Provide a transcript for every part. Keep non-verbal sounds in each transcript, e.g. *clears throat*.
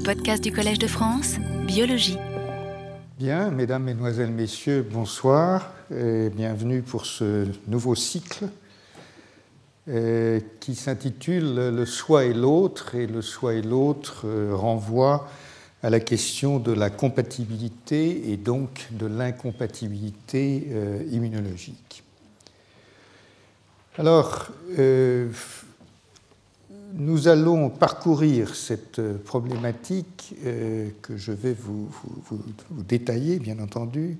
Les podcasts du Collège de France, Biologie. Bien, mesdames, mesdemoiselles, messieurs, bonsoir et bienvenue pour ce nouveau cycle euh, qui s'intitule Le soi et l'autre. Et le soi et l'autre euh, renvoie à la question de la compatibilité et donc de l'incompatibilité euh, immunologique. Alors, nous allons parcourir cette problématique que je vais vous, détailler, bien entendu,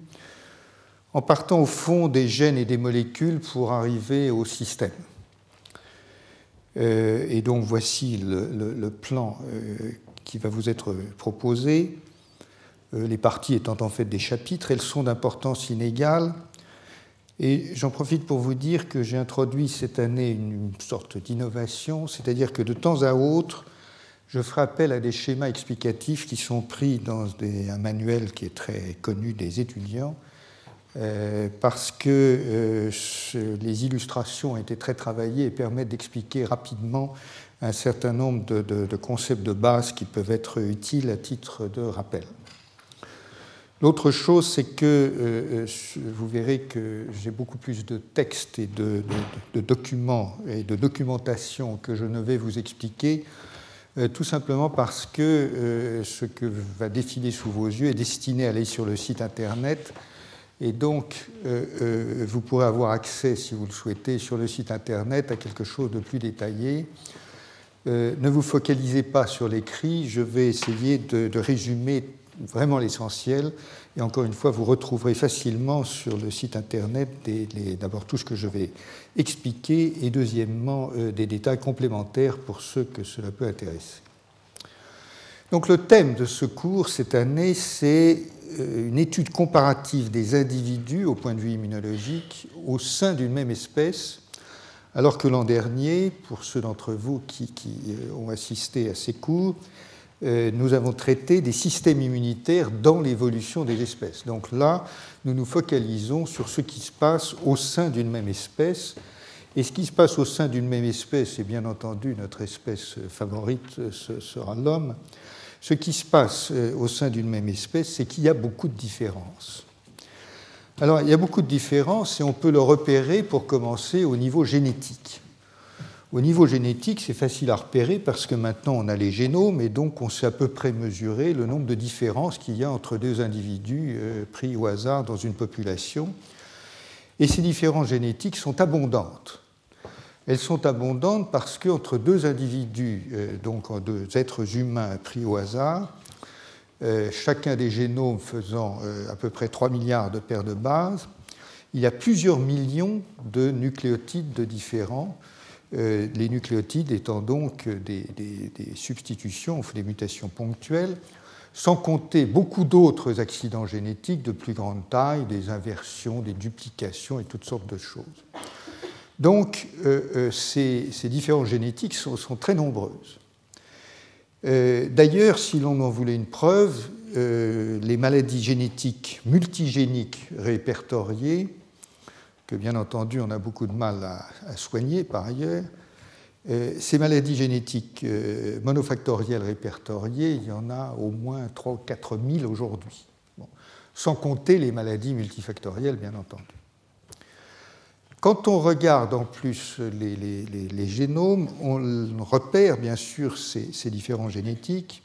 en partant au fond des gènes et des molécules pour arriver au système. Euh, et donc voici le, plan euh, qui va vous être proposé. Euh, les parties étant en fait des chapitres, elles sont d'importance inégale. Et j'en profite pour vous dire que j'ai introduit cette année une sorte d'innovation, c'est-à-dire que de temps à autre, je ferai appel à des schémas explicatifs qui sont pris dans un manuel qui est très connu des étudiants, euh, parce que euh, les illustrations ont été très travaillées et permettent d'expliquer rapidement un certain nombre de, concepts de base qui peuvent être utiles à titre de rappel. L'autre chose, c'est que euh, vous verrez que j'ai beaucoup plus de textes et de, documents et de documentation que je ne vais vous expliquer, tout simplement parce que ce que va défiler sous vos yeux est destiné à aller sur le site internet. Et donc, vous pourrez avoir accès, si vous le souhaitez, sur le site internet à quelque chose de plus détaillé. ne vous focalisez pas sur l'écrit, je vais essayer de résumer vraiment l'essentiel. Et encore une fois, vous retrouverez facilement sur le site internet d'abord tout ce que je vais expliquer et deuxièmement euh, des détails complémentaires pour ceux que cela peut intéresser. Donc le thème de ce cours cette année, c'est euh, une étude comparative des individus au point de vue immunologique au sein d'une même espèce, alors que l'an dernier, pour ceux d'entre vous qui, euh, ont assisté à ces cours, nous avons traité des systèmes immunitaires dans l'évolution des espèces. Donc là, nous nous focalisons sur ce qui se passe au sein d'une même espèce. Et ce qui se passe au sein d'une même espèce, et bien entendu notre espèce favorite, ce sera l'homme, ce qui se passe euh, au sein d'une même espèce, c'est qu'il y a beaucoup de différences. Alors, il y a beaucoup de différences et on peut le repérer pour commencer au niveau génétique. Au niveau génétique, c'est facile à repérer parce que maintenant on a les génomes et donc on sait à peu près mesurer le nombre de différences qu'il y a entre deux individus euh, pris au hasard dans une population. Et ces différences génétiques sont abondantes. Elles sont abondantes parce qu'entre deux individus, euh, donc deux êtres humains pris au hasard, euh, chacun des génomes faisant à peu près 3 milliards de paires de bases, il y a plusieurs millions de nucléotides de différents euh, les nucléotides étant donc des, substitutions, des mutations ponctuelles, sans compter beaucoup d'autres accidents génétiques de plus grande taille, des inversions, des duplications et toutes sortes de choses. Donc euh, euh, ces, différences génétiques sont, très nombreuses. D'ailleurs, si l'on en voulait une preuve, les maladies génétiques multigéniques répertoriées que bien entendu on a beaucoup de mal à, soigner par ailleurs. Euh, ces maladies génétiques euh, monofactorielles répertoriées, il y en a au moins 3 ou 4 000 aujourd'hui, sans compter les maladies multifactorielles, bien entendu. Quand on regarde en plus les, génomes, on repère bien sûr ces, ces différents génétiques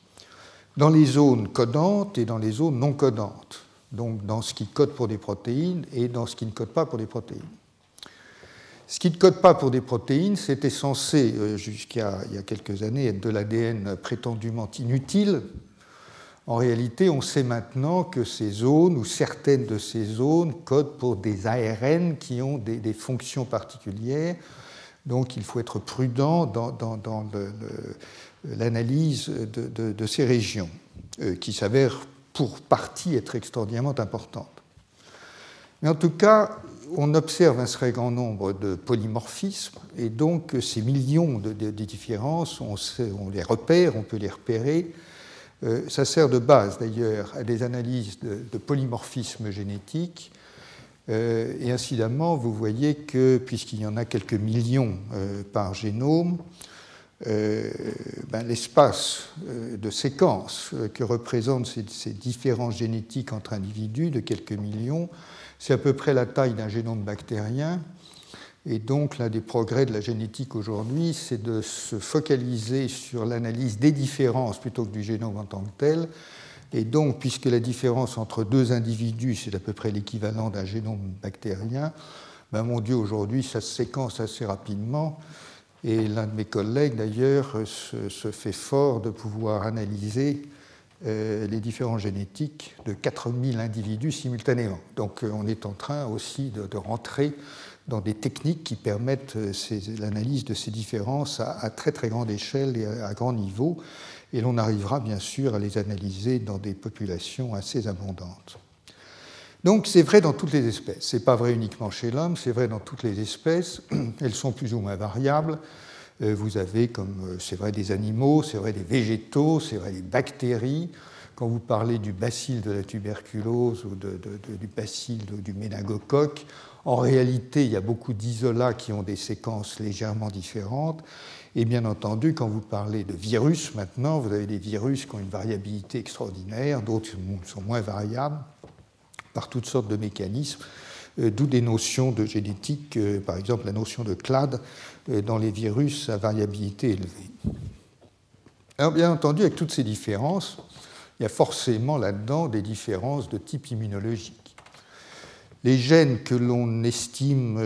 dans les zones codantes et dans les zones non codantes donc dans ce qui code pour des protéines et dans ce qui ne code pas pour des protéines. Ce qui ne code pas pour des protéines, c'était censé, euh, jusqu'à il y a quelques années, être de l'ADN prétendument inutile. En réalité, on sait maintenant que ces zones, ou certaines de ces zones, codent pour des ARN qui ont des, fonctions particulières. Donc il faut être prudent dans, l'analyse de, ces régions, euh, qui s'avèrent pour partie être extraordinairement importante. Mais en tout cas, on observe un très grand nombre de polymorphismes, et donc ces millions de, différences, on, les repère, on peut les repérer. Euh, ça sert de base d'ailleurs à des analyses de, polymorphismes génétiques. Euh, et incidemment, vous voyez que, puisqu'il y en a quelques millions euh, par génome, ben, l'espace de séquence que représentent ces, ces, différences génétiques entre individus de quelques millions, c'est à peu près la taille d'un génome bactérien. Et donc, l'un des progrès de la génétique aujourd'hui, c'est de se focaliser sur l'analyse des différences plutôt que du génome en tant que tel. Et donc, puisque la différence entre deux individus, c'est à peu près l'équivalent d'un génome bactérien, ben mon Dieu, aujourd'hui, ça se séquence assez rapidement. Et l'un de mes collègues, d'ailleurs, se, fait fort de pouvoir analyser euh, les différences génétiques de 4000 individus simultanément. Donc, euh, on est en train aussi de, rentrer dans des techniques qui permettent euh, l'analyse de ces différences à, très très grande échelle et à, grand niveau. Et l'on arrivera bien sûr à les analyser dans des populations assez abondantes. Donc c'est vrai dans toutes les espèces. Ce n'est pas vrai uniquement chez l'homme, c'est vrai dans toutes les espèces. *clears throat* Elles sont plus ou moins variables. Euh, vous avez, comme euh, c'est vrai des animaux, c'est vrai des végétaux, c'est vrai des bactéries. Quand vous parlez du bacille de la tuberculose ou du bacille du méningocoque, en réalité, il y a beaucoup d'isolats qui ont des séquences légèrement différentes. Et bien entendu, quand vous parlez de virus maintenant, vous avez des virus qui ont une variabilité extraordinaire, d'autres sont moins variables par toutes sortes de mécanismes, euh, d'où des notions de génétique, euh, par exemple la notion de clade euh, dans les virus à variabilité élevée. Alors bien entendu, avec toutes ces différences, il y a forcément là-dedans des différences de type immunologique. Les gènes que l'on estime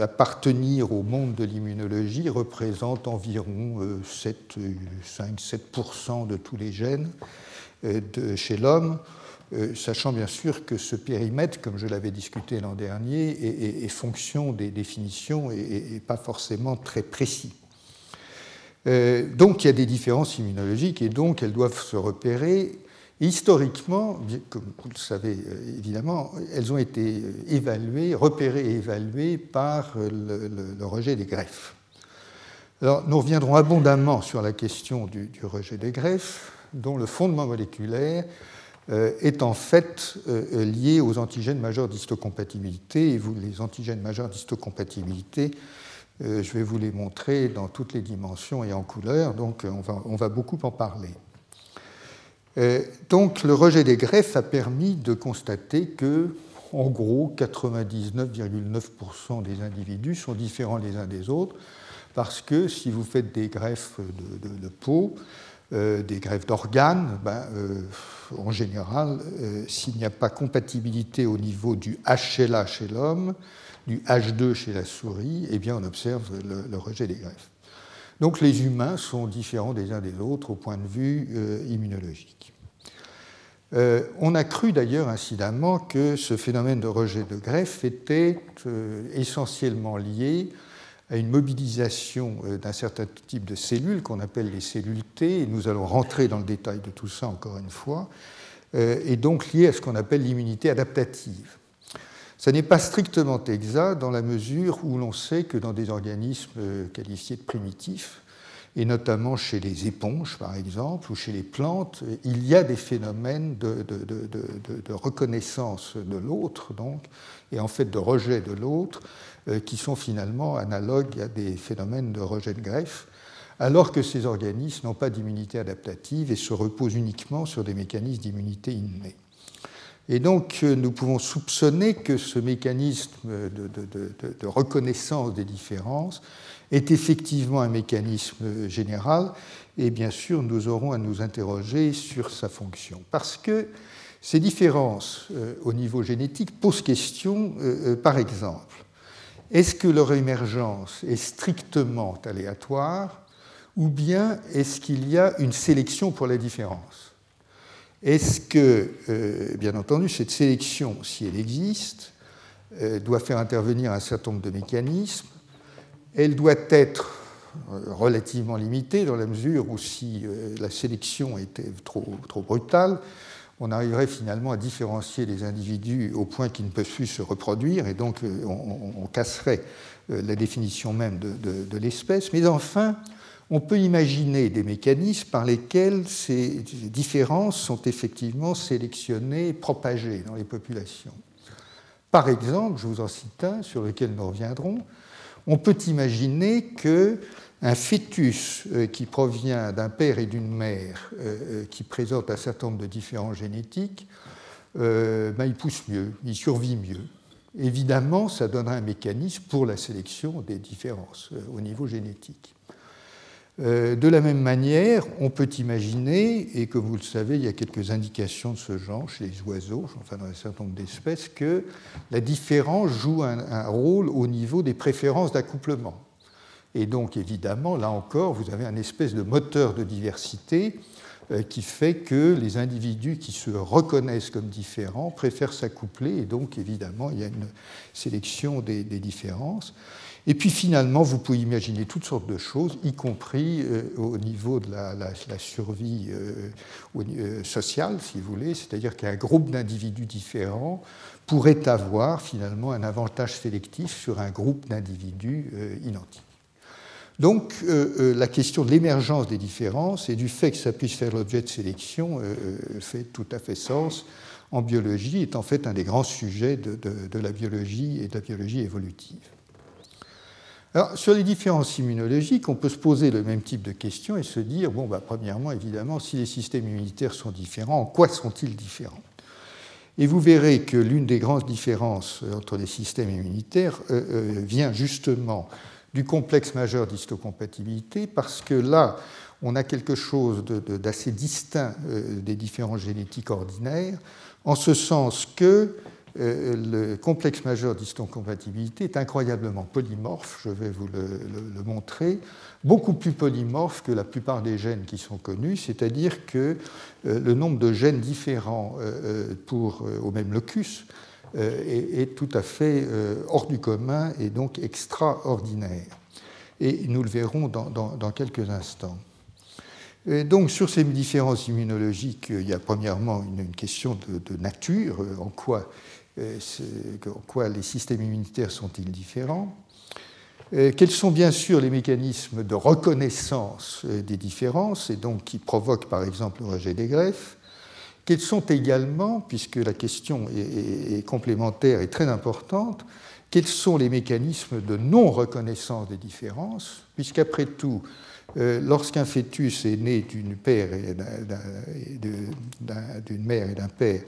appartenir au monde de l'immunologie représentent environ 7, 5-7% de tous les gènes chez l'homme, euh, sachant bien sûr que ce périmètre, comme je l'avais discuté l'an dernier, est, fonction des définitions et, pas forcément très précis. donc il y a des différences immunologiques et donc elles doivent se repérer historiquement, comme vous le savez euh, évidemment, elles ont été euh, évaluées, repérées et évaluées par euh, le, rejet des greffes. Alors, nous reviendrons abondamment sur la question du, rejet des greffes, dont le fondement moléculaire est en fait lié aux antigènes majeurs d'histocompatibilité. Et les antigènes majeurs d'histocompatibilité, je vais vous les montrer dans toutes les dimensions et en couleur, donc on va, beaucoup en parler. Euh, donc le rejet des greffes a permis de constater que, en gros, 99,9% des individus sont différents les uns des autres, parce que si vous faites des greffes de, peau, euh, des greffes d'organes, ben, euh, en général, s'il n'y a pas compatibilité au niveau du HLA chez l'homme, du H2 chez la souris, eh on observe le, rejet des greffes. Donc les humains sont différents des uns des autres au point de vue immunologique. Euh, on a cru d'ailleurs incidemment que ce phénomène de rejet de greffe était euh, essentiellement lié à une mobilisation euh, d'un certain type de cellules qu'on appelle les cellules T, et nous allons rentrer dans le détail de tout ça encore une fois, et donc lié à ce qu'on appelle l'immunité adaptative. Ça n'est pas strictement exact dans la mesure où l'on sait que dans des organismes qualifiés de primitifs, et notamment chez les éponges, par exemple, ou chez les plantes, il y a des phénomènes de, reconnaissance de l'autre, donc, et en fait de rejet de l'autre, euh, qui sont finalement analogues à des phénomènes de rejet de greffe, alors que ces organismes n'ont pas d'immunité adaptative et se reposent uniquement sur des mécanismes d'immunité innée. Et donc, euh, nous pouvons soupçonner que ce mécanisme de, reconnaissance des différences est effectivement un mécanisme général, et bien sûr, nous aurons à nous interroger sur sa fonction. Parce que ces différences euh, au niveau génétique posent question, euh, par exemple, est-ce que leur émergence est strictement aléatoire, ou bien est-ce qu'il y a une sélection pour la différence? Est-ce que, euh, bien entendu, cette sélection, si elle existe, euh, doit faire intervenir un certain nombre de mécanismes. Elle doit être euh, relativement limitée dans la mesure où si la sélection était trop, trop brutale, on arriverait finalement à différencier les individus au point qu'ils ne peuvent plus se reproduire, et donc on, casserait la définition même de, de l'espèce. Mais enfin, on peut imaginer des mécanismes par lesquels ces différences sont effectivement sélectionnées et propagées dans les populations. Par exemple, je vous en cite un sur lequel nous reviendrons, on peut imaginer qu'un un fœtus qui provient d'un père et d'une mère qui présente un certain nombre de différences génétiques, ben, il pousse mieux, il survit mieux. Évidemment, ça donnera un mécanisme pour la sélection des différences au niveau génétique. Euh, de la même manière, on peut imaginer, et comme vous le savez, il y a quelques indications de ce genre chez les oiseaux, enfin dans un certain nombre d'espèces, que la différence joue un, rôle au niveau des préférences d'accouplement. Et donc, évidemment, là encore, vous avez un espèce de moteur de diversité euh, qui fait que les individus qui se reconnaissent comme différents préfèrent s'accoupler, et donc, évidemment, il y a une sélection des différences. Et puis finalement, vous pouvez imaginer toutes sortes de choses, y compris euh, au niveau de la, survie euh, sociale, si vous voulez, c'est-à-dire qu'un groupe d'individus différents pourrait avoir finalement un avantage sélectif sur un groupe d'individus identiques. Donc la question de l'émergence des différences et du fait que ça puisse faire l'objet de sélection fait tout à fait sens en biologie, est en fait un des grands sujets de la biologie et de la biologie évolutive. Alors, sur les différences immunologiques, on peut se poser le même type de questions et se dire, bon, bah, premièrement, évidemment, si les systèmes immunitaires sont différents, en quoi sont-ils différents? Et vous verrez que l'une des grandes différences entre les systèmes immunitaires euh, euh, vient justement du complexe majeur d'histocompatibilité, parce que là, on a quelque chose d'assez distinct euh, des différences génétiques ordinaires, en ce sens que euh, le complexe majeur d'histocompatibilité est incroyablement polymorphe, je vais vous le, montrer, beaucoup plus polymorphe que la plupart des gènes qui sont connus, c'est-à-dire que euh, le nombre de gènes différents au même locus est, tout à fait hors du commun et donc extraordinaire. Et nous le verrons dans, quelques instants. donc sur ces différences immunologiques, il y a premièrement une, question de, nature, en quoi euh, les systèmes immunitaires sont-ils différents? Euh, Quels sont bien sûr les mécanismes de reconnaissance euh, des différences et donc qui provoquent par exemple le rejet des greffes? Quels sont également, puisque la question est, complémentaire et très importante, quels sont les mécanismes de non-reconnaissance des différences Puisqu'après tout, lorsqu'un fœtus est né d'une mère et d'un père,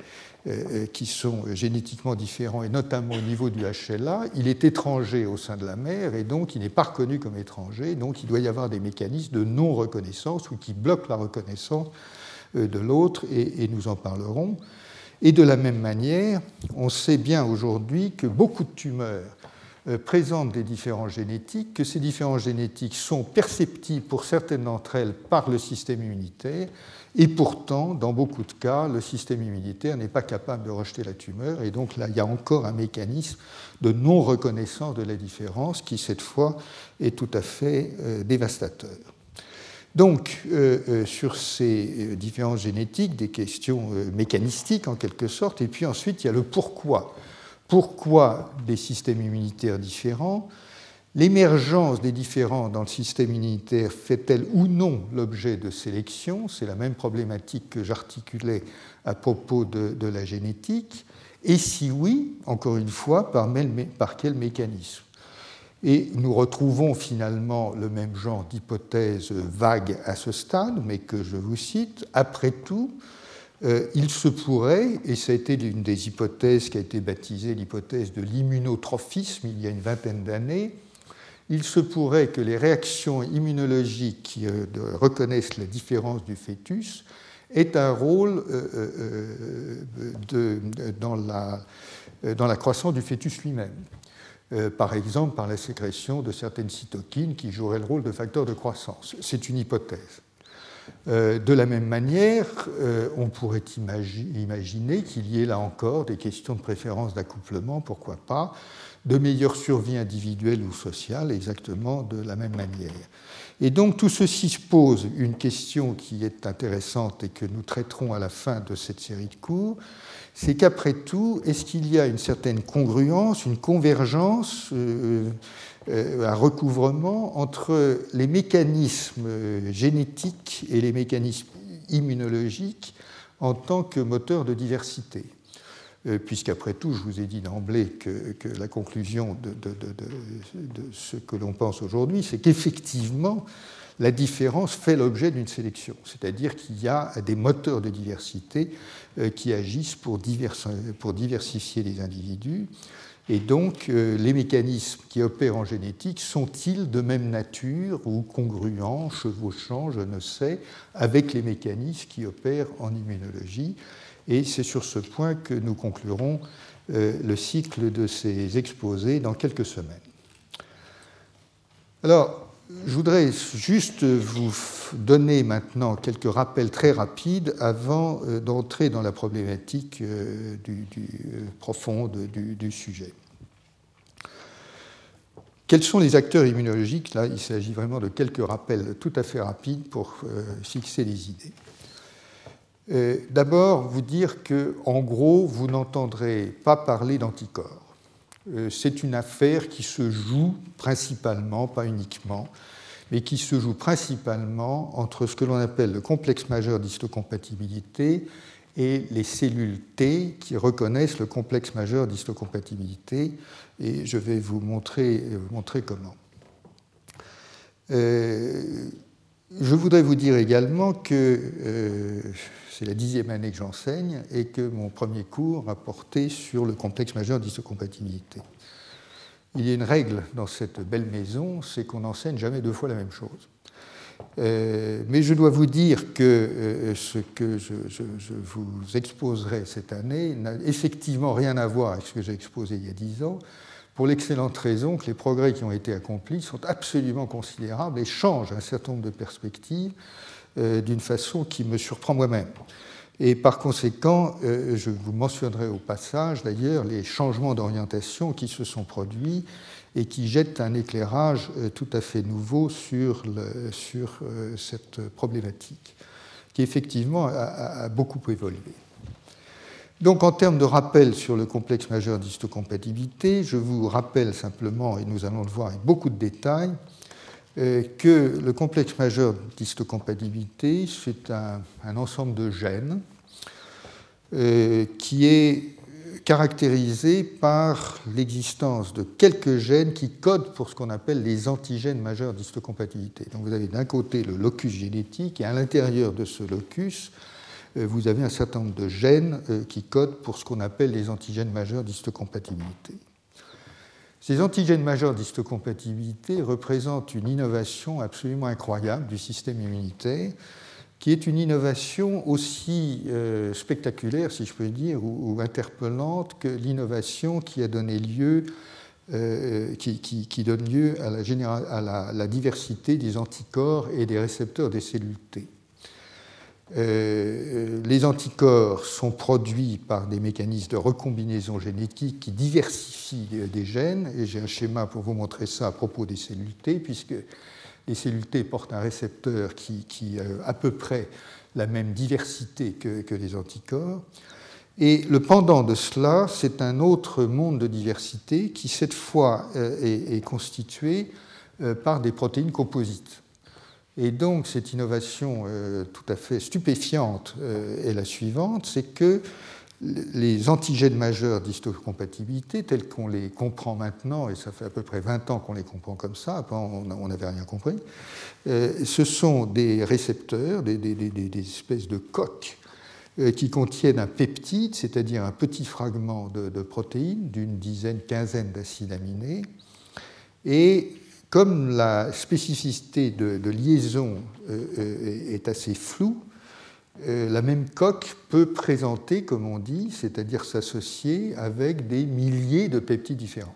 euh, euh, qui sont génétiquement différents, et notamment au niveau du HLA, il est étranger au sein de la mère, et donc il n'est pas reconnu comme étranger, donc il doit y avoir des mécanismes de non-reconnaissance ou qui bloquent la reconnaissance euh, de l'autre, et, nous en parlerons. Et de la même manière, on sait bien aujourd'hui que beaucoup de tumeurs présentent des différences génétiques, que ces différences génétiques sont perceptibles pour certaines d'entre elles par le système immunitaire, et pourtant, dans beaucoup de cas, le système immunitaire n'est pas capable de rejeter la tumeur. Et donc là, il y a encore un mécanisme de non-reconnaissance de la différence qui, cette fois, est tout à fait euh, dévastateur. Donc, euh, euh, sur ces différences génétiques, des questions mécanistiques en quelque sorte, et puis ensuite, il y a le pourquoi. Pourquoi des systèmes immunitaires différents? L'émergence des différents dans le système immunitaire fait-elle ou non l'objet de sélection C'est la même problématique que j'articulais à propos de, la génétique. Et si oui, encore une fois, par quel mécanisme? Et nous retrouvons finalement le même genre d'hypothèse vague à ce stade, mais que je vous cite. Après tout, euh, il se pourrait, et ça a été l'une des hypothèses qui a été baptisée l'hypothèse de l'immunotrophisme il y a une vingtaine d'années, il se pourrait que les réactions immunologiques qui euh, reconnaissent la différence du fœtus aient un rôle euh, dans, la, croissance du fœtus lui-même. Par exemple, par la sécrétion de certaines cytokines qui joueraient le rôle de facteur de croissance. C'est une hypothèse. de la même manière, on pourrait imaginer qu'il y ait là encore des questions de préférence d'accouplement, pourquoi pas, de meilleure survie individuelle ou sociale, exactement de la même manière. Et donc tout ceci se pose une question qui est intéressante et que nous traiterons à la fin de cette série de cours, c'est qu'après tout, est-ce qu'il y a une certaine congruence, une convergence, euh, euh, un recouvrement entre les mécanismes génétiques et les mécanismes immunologiques en tant que moteur de diversité? Puisqu'après tout, je vous ai dit d'emblée que, la conclusion de, ce que l'on pense aujourd'hui, c'est qu'effectivement, la différence fait l'objet d'une sélection, c'est-à-dire qu'il y a des moteurs de diversité qui agissent pour, pour diversifier les individus. Et donc, euh, les mécanismes qui opèrent en génétique sont-ils de même nature ou congruents, chevauchants, je ne sais, avec les mécanismes qui opèrent en immunologie? Et c'est sur ce point que nous conclurons euh, le cycle de ces exposés dans quelques semaines. Alors, je voudrais juste vous donner maintenant quelques rappels très rapides avant euh, d'entrer dans la problématique euh, euh, profonde du, sujet. Quels sont les acteurs immunologiques? Là, il s'agit vraiment de quelques rappels tout à fait rapides pour fixer les idées. D'abord, vous dire que, en gros, vous n'entendrez pas parler d'anticorps. Euh, c'est une affaire qui se joue principalement, pas uniquement, mais qui se joue principalement entre ce que l'on appelle le complexe majeur d'histocompatibilité et les cellules T qui reconnaissent le complexe majeur d'histocompatibilité. Et je vais vous montrer, euh, comment. Euh, je voudrais vous dire également que c'est la dixième année que j'enseigne et que mon premier cours a porté sur le complexe majeur d'isocompatibilité. Il y a une règle dans cette belle maison, c'est qu'on n'enseigne jamais deux fois la même chose. Euh, mais je dois vous dire que euh, ce que je, vous exposerai cette année n'a effectivement rien à voir avec ce que j'ai exposé il y a dix ans, pour l'excellente raison que les progrès qui ont été accomplis sont absolument considérables et changent un certain nombre de perspectives euh, d'une façon qui me surprend moi-même. Et par conséquent, euh, je vous mentionnerai au passage d'ailleurs les changements d'orientation qui se sont produits et qui jettent un éclairage euh, tout à fait nouveau sur, sur cette problématique, qui effectivement a, beaucoup évolué. Donc en termes de rappel sur le complexe majeur d'histocompatibilité, je vous rappelle simplement, et nous allons le voir avec beaucoup de détails, euh, que le complexe majeur d'histocompatibilité, c'est un, ensemble de gènes euh, qui est caractérisé par l'existence de quelques gènes qui codent pour ce qu'on appelle les antigènes majeurs d'histocompatibilité. Donc vous avez d'un côté le locus génétique et à l'intérieur de ce locus, vous avez un certain nombre de gènes qui codent pour ce qu'on appelle les antigènes majeurs d'histocompatibilité. Ces antigènes majeurs d'histocompatibilité représentent une innovation absolument incroyable du système immunitaire, qui est une innovation aussi euh, spectaculaire, si je peux dire, ou, interpellante que l'innovation qui a donné lieu, euh, qui, donne lieu à la, diversité des anticorps et des récepteurs des cellules T. Euh, les anticorps sont produits par des mécanismes de recombinaison génétique qui diversifient des gènes, et j'ai un schéma pour vous montrer ça à propos des cellules T, puisque les cellules T portent un récepteur qui, a à peu près la même diversité que, les anticorps. Et le pendant de cela, c'est un autre monde de diversité qui, cette fois, euh, est, constitué euh, par des protéines composites. Et donc cette innovation euh, tout à fait stupéfiante euh, est la suivante, c'est que les antigènes majeurs d'histocompatibilité, tels qu'on les comprend maintenant, et ça fait à peu près 20 ans qu'on les comprend comme ça, on n'avait rien compris, euh, ce sont des récepteurs, des, espèces de coques qui contiennent un peptide, c'est-à-dire un petit fragment de, de protéines d'une dizaine, quinzaine d'acides aminés, et comme la spécificité de, liaison euh, euh, est assez floue, euh, la même coque peut présenter, comme on dit, c'est-à-dire s'associer avec des milliers de peptides différents.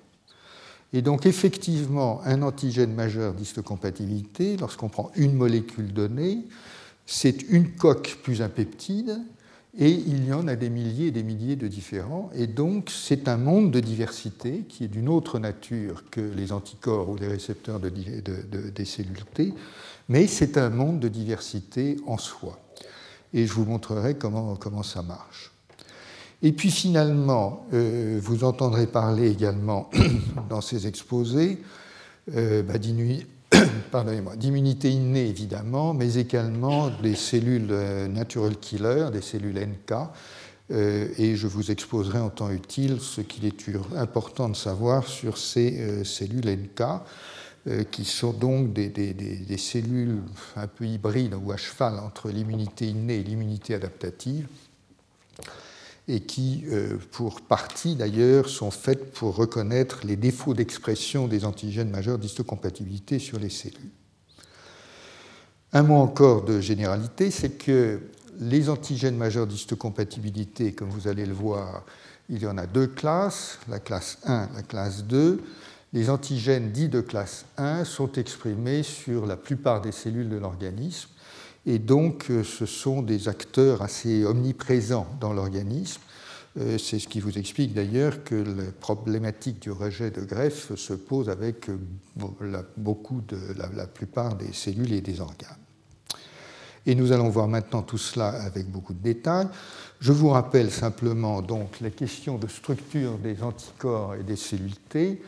Et donc effectivement, un antigène majeur d'histocompatibilité, lorsqu'on prend une molécule donnée, c'est une coque plus un peptide, et il y en a des milliers et des milliers de différents. Et donc, c'est un monde de diversité qui est d'une autre nature que les anticorps ou les récepteurs de, des cellules T, mais c'est un monde de diversité en soi. Et je vous montrerai comment, comment ça marche. Et puis finalement, euh, vous entendrez parler également *clears throat* dans ces exposés euh, bah, *coughs* d'immunité innée évidemment, mais également des cellules euh, natural killer, des cellules NK, et je vous exposerai en temps utile ce qu'il est important de savoir sur ces cellules NK, qui sont donc des, cellules un peu hybrides ou à cheval entre l'immunité innée et l'immunité adaptative, et qui, euh, pour partie d'ailleurs, sont faites pour reconnaître les défauts d'expression des antigènes majeurs d'histocompatibilité sur les cellules. Un mot encore de généralité, c'est que les antigènes majeurs d'histocompatibilité, comme vous allez le voir, il y en a deux classes, la classe 1, la classe 2. Les antigènes dits de classe 1 sont exprimés sur la plupart des cellules de l'organisme et donc, euh, ce sont des acteurs assez omniprésents dans l'organisme. Euh, c'est ce qui vous explique d'ailleurs que la problématique du rejet de greffe se pose avec euh, beaucoup de la, plupart des cellules et des organes. Et nous allons voir maintenant tout cela avec beaucoup de détails. Je vous rappelle simplement donc la question de structure des anticorps et des cellules T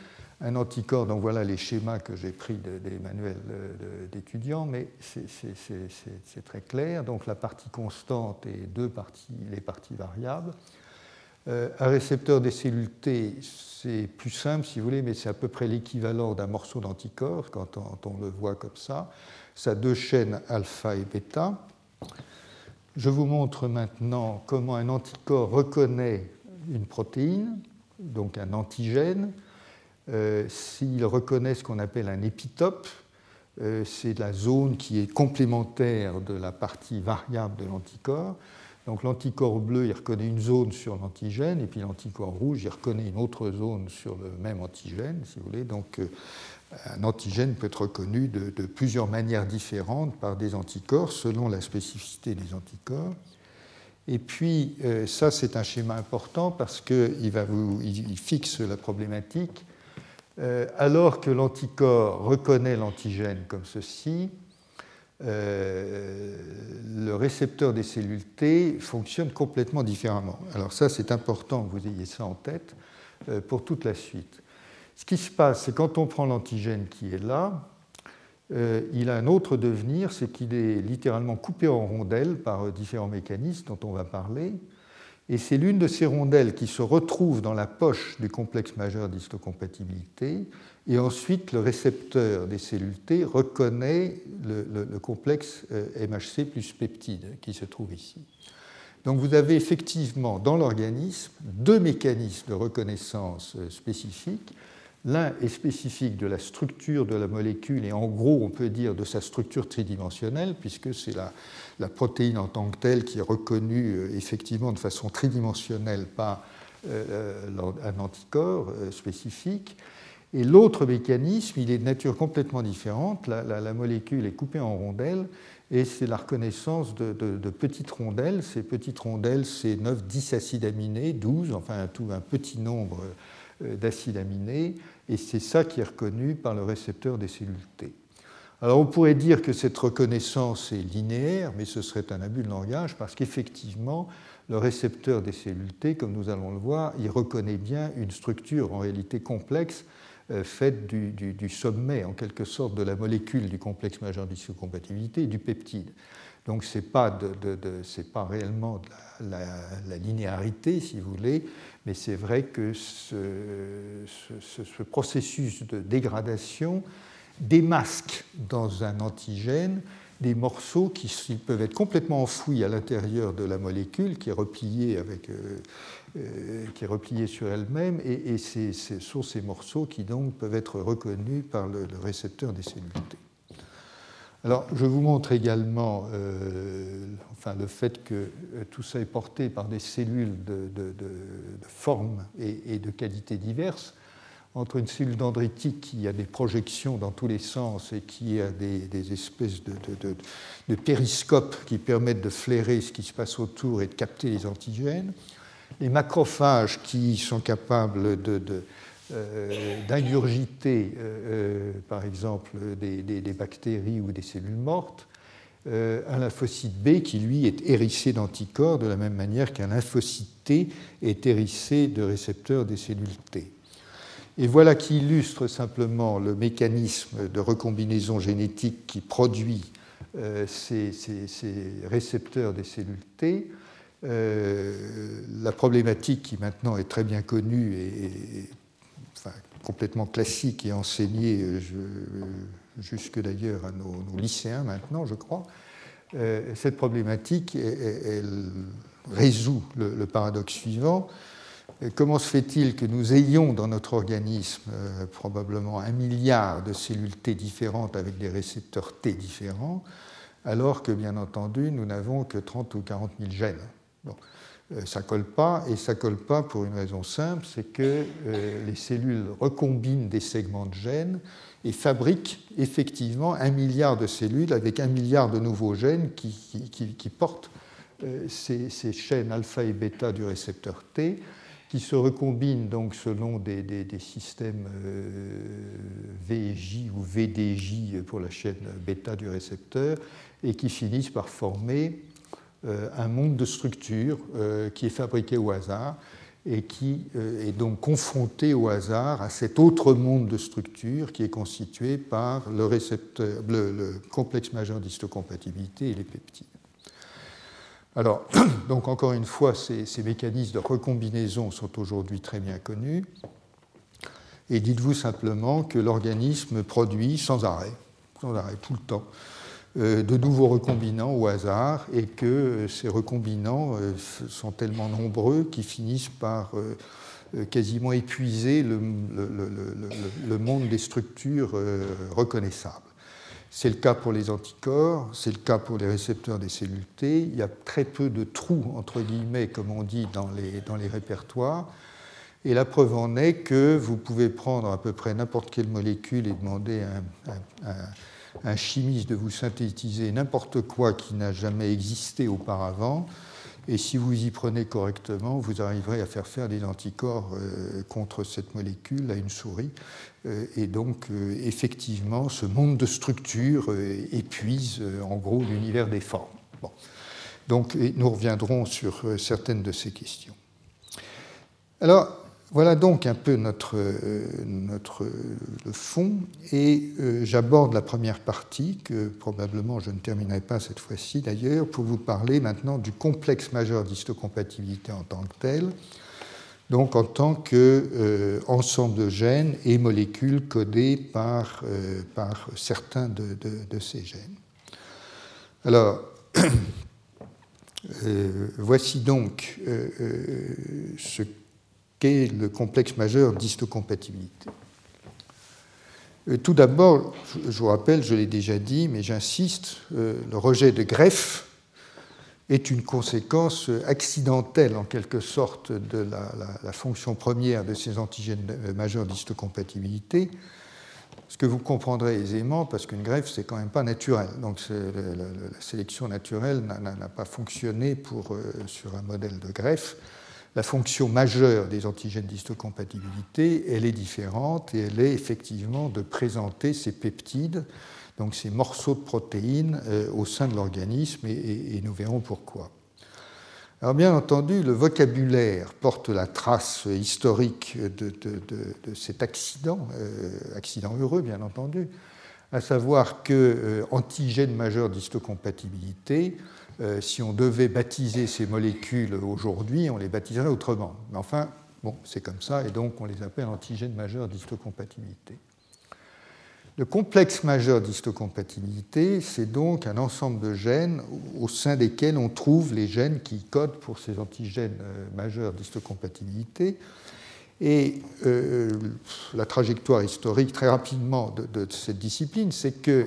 un anticorps, donc voilà les schémas que j'ai pris des manuels d'étudiants, mais c'est très clair. Donc la partie constante et deux parties, les parties variables. Euh, un récepteur des cellules T, c'est plus simple si vous voulez, mais c'est à peu près l'équivalent d'un morceau d'anticorps quand on, le voit comme ça. Ça a deux chaînes alpha et bêta. Je vous montre maintenant comment un anticorps reconnaît une protéine, donc un antigène, euh, s'il reconnaît ce qu'on appelle un épitope, euh, c'est la zone qui est complémentaire de la partie variable de l'anticorps. Donc l'anticorps bleu, il reconnaît une zone sur l'antigène, et puis l'anticorps rouge, il reconnaît une autre zone sur le même antigène, si vous voulez. Donc euh, un antigène peut être reconnu de, plusieurs manières différentes par des anticorps selon la spécificité des anticorps. Et puis ça, c'est un schéma important parce qu'il il fixe la problématique euh, alors que l'anticorps reconnaît l'antigène comme ceci, euh, le récepteur des cellules T fonctionne complètement différemment. Alors ça, c'est important que vous ayez ça en tête euh, pour toute la suite. Ce qui se passe, c'est quand on prend l'antigène qui est là, il a un autre devenir, c'est qu'il est littéralement coupé en rondelles par différents mécanismes dont on va parler. Et c'est l'une de ces rondelles qui se retrouve dans la poche du complexe majeur d'histocompatibilité. Et ensuite, le récepteur des cellules T reconnaît le, complexe euh, MHC plus peptide qui se trouve ici. Donc vous avez effectivement dans l'organisme deux mécanismes de reconnaissance euh, spécifiques L'un est spécifique de la structure de la molécule et en gros on peut dire de sa structure tridimensionnelle puisque c'est la, protéine en tant que telle qui est reconnue euh, effectivement de façon tridimensionnelle par euh, un anticorps euh, spécifique. Et l'autre mécanisme, il est de nature complètement différente. La, molécule est coupée en rondelles et c'est la reconnaissance de, petites rondelles. Ces petites rondelles, c'est 9, 10 acides aminés, 12, enfin un, tout, un petit nombre d'acides aminés et c'est ça qui est reconnu par le récepteur des cellules T. Alors on pourrait dire que cette reconnaissance est linéaire, mais ce serait un abus de langage parce qu'effectivement, le récepteur des cellules T, comme nous allons le voir, il reconnaît bien une structure en réalité complexe euh, faite du, sommet, en quelque sorte, de la molécule du complexe majeur d'isocompatibilité et du peptide. Donc ce n'est pas, pas, réellement de la, linéarité, si vous voulez, mais c'est vrai que ce, processus de dégradation démasque dans un antigène des morceaux qui peuvent être complètement enfouis à l'intérieur de la molécule qui est repliée, euh, euh, sur elle-même, et, ce sont ces morceaux qui donc peuvent être reconnus par le, récepteur des cellules. Alors, je vous montre également euh, enfin, le fait que euh, tout ça est porté par des cellules de, forme et, de qualité diverses. Entre une cellule dendritique qui a des projections dans tous les sens et qui a des, espèces de, périscopes qui permettent de flairer ce qui se passe autour et de capter les antigènes, les macrophages qui sont capables de d'ingurgiter, euh, euh, par exemple, des, bactéries ou des cellules mortes, un lymphocyte B qui, lui, est hérissé d'anticorps de la même manière qu'un lymphocyte T est hérissé de récepteurs des cellules T. Et voilà qui illustre simplement le mécanisme de recombinaison génétique qui produit ces, récepteurs des cellules T. la problématique qui maintenant est très bien connue complètement classique et enseignée jusque d'ailleurs à nos, lycéens maintenant, je crois, cette problématique, elle, résout le paradoxe suivant. Comment se fait-il que nous ayons dans notre organisme euh, probablement un milliard de cellules T différentes avec des récepteurs T différents, alors que bien entendu nous n'avons que 30 ou 40 000 gènes? Euh, Ça ne colle pas, et ça ne colle pas pour une raison simple, c'est que euh, les cellules recombinent des segments de gènes et fabriquent effectivement un milliard de cellules avec un milliard de nouveaux gènes qui, portent ces, ces chaînes alpha et bêta du récepteur T qui se recombinent donc selon des, systèmes euh, VJ ou VDJ pour la chaîne bêta du récepteur et qui finissent par former euh, un monde de structures euh, qui est fabriqué au hasard et qui est donc confronté au hasard à cet autre monde de structures qui est constitué par le, récepteur, le complexe majeur d'histocompatibilité et les peptides. Alors, *clears throat* donc encore une fois, ces, mécanismes de recombinaison sont aujourd'hui très bien connus. Et dites-vous simplement que l'organisme produit sans arrêt, sans arrêt tout le temps, euh, de nouveaux recombinants au hasard et que euh, ces recombinants euh, sont tellement nombreux qu'ils finissent par quasiment épuiser le, monde des structures reconnaissables. C'est le cas pour les anticorps, c'est le cas pour les récepteurs des cellules T. Il y a très peu de trous, entre guillemets, comme on dit, dans les, répertoires. Et la preuve en est que vous pouvez prendre à peu près n'importe quelle molécule et demander un, chimiste de vous synthétiser n'importe quoi qui n'a jamais existé auparavant. Et si vous y prenez correctement, vous arriverez à faire faire des anticorps euh, contre cette molécule à une souris. Euh, et donc, euh, effectivement, ce monde de structures épuise en gros l'univers des formes. Donc, nous reviendrons sur certaines de ces questions. Alors, voilà donc un peu notre, euh, notre le fond, et euh, j'aborde la première partie, que probablement je ne terminerai pas cette fois-ci d'ailleurs, pour vous parler maintenant du complexe majeur d'histocompatibilité en tant que tel, donc en tant qu'ensemble euh, de gènes et molécules codées par, certains de, ces gènes. Alors, *clears throat* voici donc ce le complexe majeur d'histocompatibilité. Euh, tout d'abord, je vous rappelle, je l'ai déjà dit, mais j'insiste, euh, le rejet de greffe est une conséquence accidentelle en quelque sorte de la, fonction première de ces antigènes euh, majeurs d'histocompatibilité, ce que vous comprendrez aisément parce qu'une greffe, c'est quand même pas naturel. Donc la, sélection naturelle n'a pas fonctionné pour, sur un modèle de greffe la fonction majeure des antigènes d'histocompatibilité, elle est différente et elle est effectivement de présenter ces peptides, donc ces morceaux de protéines, euh, au sein de l'organisme et, nous verrons pourquoi. Alors bien entendu, le vocabulaire porte la trace historique de, cet accident, euh, accident heureux bien entendu, à savoir que euh, antigène majeur d'histocompatibilité, euh, si on devait baptiser ces molécules aujourd'hui, on les baptiserait autrement. Mais enfin, c'est comme ça, et donc on les appelle antigènes majeurs d'histocompatibilité. Le complexe majeur d'histocompatibilité, c'est donc un ensemble de gènes au sein desquels on trouve les gènes qui codent pour ces antigènes euh, majeurs d'histocompatibilité. Et euh, la trajectoire historique, très rapidement, de cette discipline, c'est que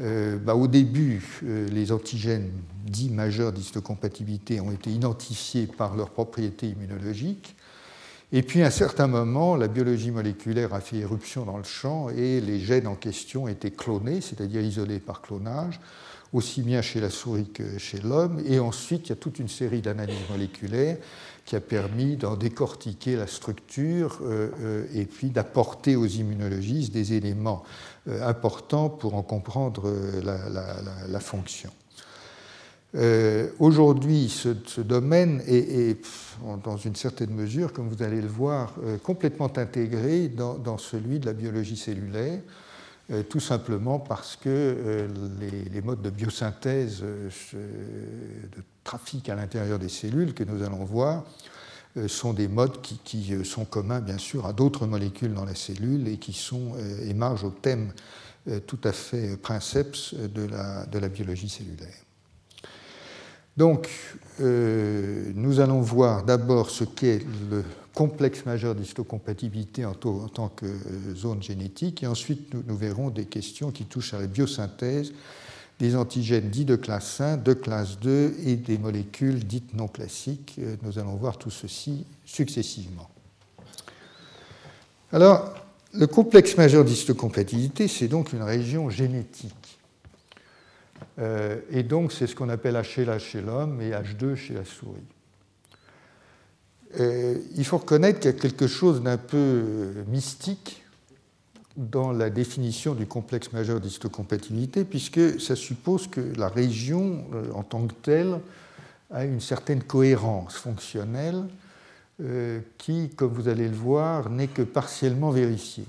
euh, bah, au début, euh, les antigènes dits majeurs d'histocompatibilité ont été identifiés par leurs propriétés immunologiques. Et puis, à un certain moment, la biologie moléculaire a fait éruption dans le champ et les gènes en question étaient clonés, c'est-à-dire isolés par clonage, aussi bien chez la souris que chez l'homme. Et ensuite, il y a toute une série d'analyses moléculaires qui a permis d'en décortiquer la structure euh, et puis d'apporter aux immunologistes des éléments euh, important pour en comprendre euh, la, fonction. Euh, aujourd'hui, ce, domaine est, dans une certaine mesure, comme vous allez le voir, complètement intégré dans, celui de la biologie cellulaire, tout simplement parce que les, modes de biosynthèse de trafiquent à l'intérieur des cellules que nous allons voir sont des modes qui, sont communs, bien sûr, à d'autres molécules dans la cellule et qui sont, émargent au thème tout à fait princeps de la, de la biologie cellulaire. Donc, nous allons voir d'abord ce qu'est le complexe majeur d'histocompatibilité en, tant que euh, zone génétique, et ensuite nous, verrons des questions qui touchent à la biosynthèse des antigènes dits de classe 1, de classe 2 et des molécules dites non classiques. Euh, nous allons voir tout ceci successivement. Alors, le complexe majeur d'histocompatibilité, c'est donc une région génétique. Euh, et donc, c'est ce qu'on appelle HLA chez l'homme et H2 chez la souris. Euh, il faut reconnaître qu'il y a quelque chose d'un peu mystique dans la définition du complexe majeur d'histocompatibilité, puisque ça suppose que la région, euh, en tant que telle, a une certaine cohérence fonctionnelle qui, comme vous allez le voir, n'est que partiellement vérifiée.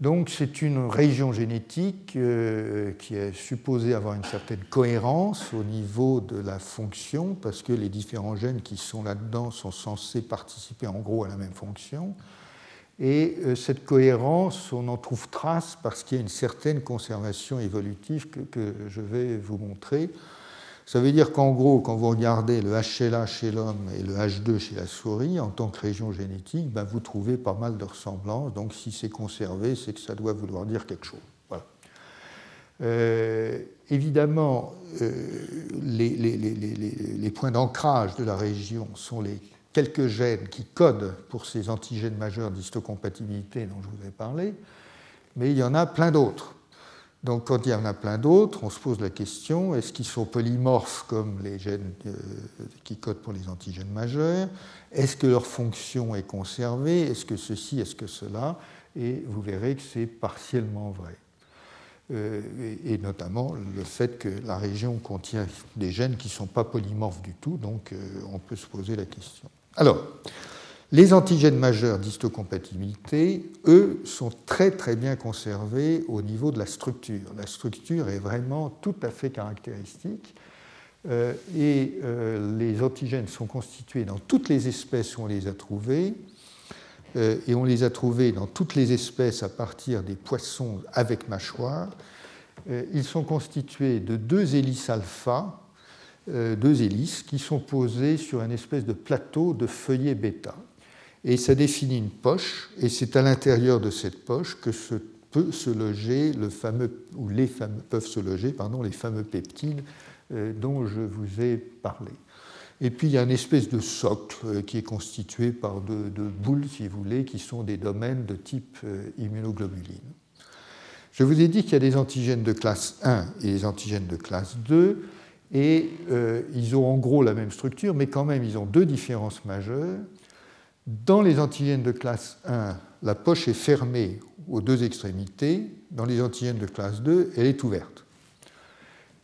Donc c'est une région génétique euh, qui est supposée avoir une certaine cohérence au niveau de la fonction, parce que les différents gènes qui sont là-dedans sont censés participer en gros à la même fonction. Et euh, cette cohérence, on en trouve trace parce qu'il y a une certaine conservation évolutive que je vais vous montrer. Ça veut dire qu'en gros, quand vous regardez le HLA chez l'homme et le H2 chez la souris, en tant que région génétique, ben vous trouvez pas mal de ressemblances. Donc si c'est conservé, c'est que ça doit vouloir dire quelque chose. Voilà. Euh, évidemment, euh, les, points d'ancrage de la région sont les quelques gènes qui codent pour ces antigènes majeurs d'histocompatibilité dont je vous ai parlé, mais il y en a plein d'autres. Donc quand il y en a plein d'autres, on se pose la question, est-ce qu'ils sont polymorphes comme les gènes euh, qui codent pour les antigènes majeurs? Est-ce que leur fonction est conservée? Est-ce que ceci, est-ce que cela? Et vous verrez que c'est partiellement vrai. Euh, et, notamment le fait que la région contient des gènes qui ne sont pas polymorphes du tout, donc euh, on peut se poser la question. Alors, les antigènes majeurs d'histocompatibilité, eux, sont très très bien conservés au niveau de la structure. La structure est vraiment tout à fait caractéristique. Euh, et euh, les antigènes sont constitués dans toutes les espèces où on les a trouvés. Euh, et on les a trouvés dans toutes les espèces à partir des poissons avec mâchoire. ils sont constitués de deux hélices alpha, deux hélices qui sont posées sur une espèce de plateau de feuillet bêta et ça définit une poche, et c'est à l'intérieur de cette poche que peut se loger le fameux, ou les fameux, peuvent se loger pardon, les fameux peptides euh, dont je vous ai parlé. Et puis il y a une espèce de socle euh, qui est constitué par deux, boules, si vous voulez, qui sont des domaines de type euh, immunoglobuline. Je vous ai dit qu'il y a des antigènes de classe 1 et des antigènes de classe 2, et ils ont en gros la même structure, mais quand même ils ont deux différences majeures. Dans les antigènes de classe 1, la poche est fermée aux deux extrémités. Dans les antigènes de classe 2, elle est ouverte.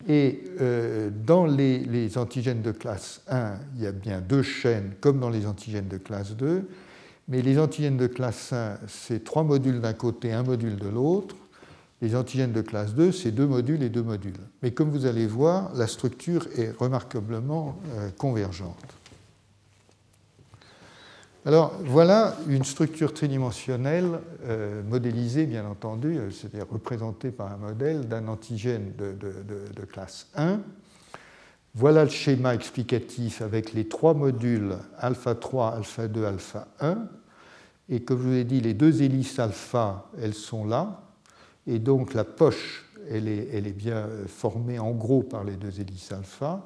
Et euh, dans les, antigènes de classe 1, il y a bien deux chaînes, comme dans les antigènes de classe 2. Mais les antigènes de classe 1, c'est trois modules d'un côté, un module de l'autre. Les antigènes de classe 2, c'est deux modules et deux modules. Mais comme vous allez voir, la structure est remarquablement euh, convergente. Alors voilà une structure tridimensionnelle euh, modélisée, bien entendu, euh, c'est-à-dire représentée par un modèle d'un antigène de, classe 1. Voilà le schéma explicatif avec les trois modules alpha 3, alpha 2, alpha 1. Et comme je vous ai dit, les deux hélices alpha, elles sont là. Et donc la poche, elle est, bien formée en gros par les deux hélices alpha.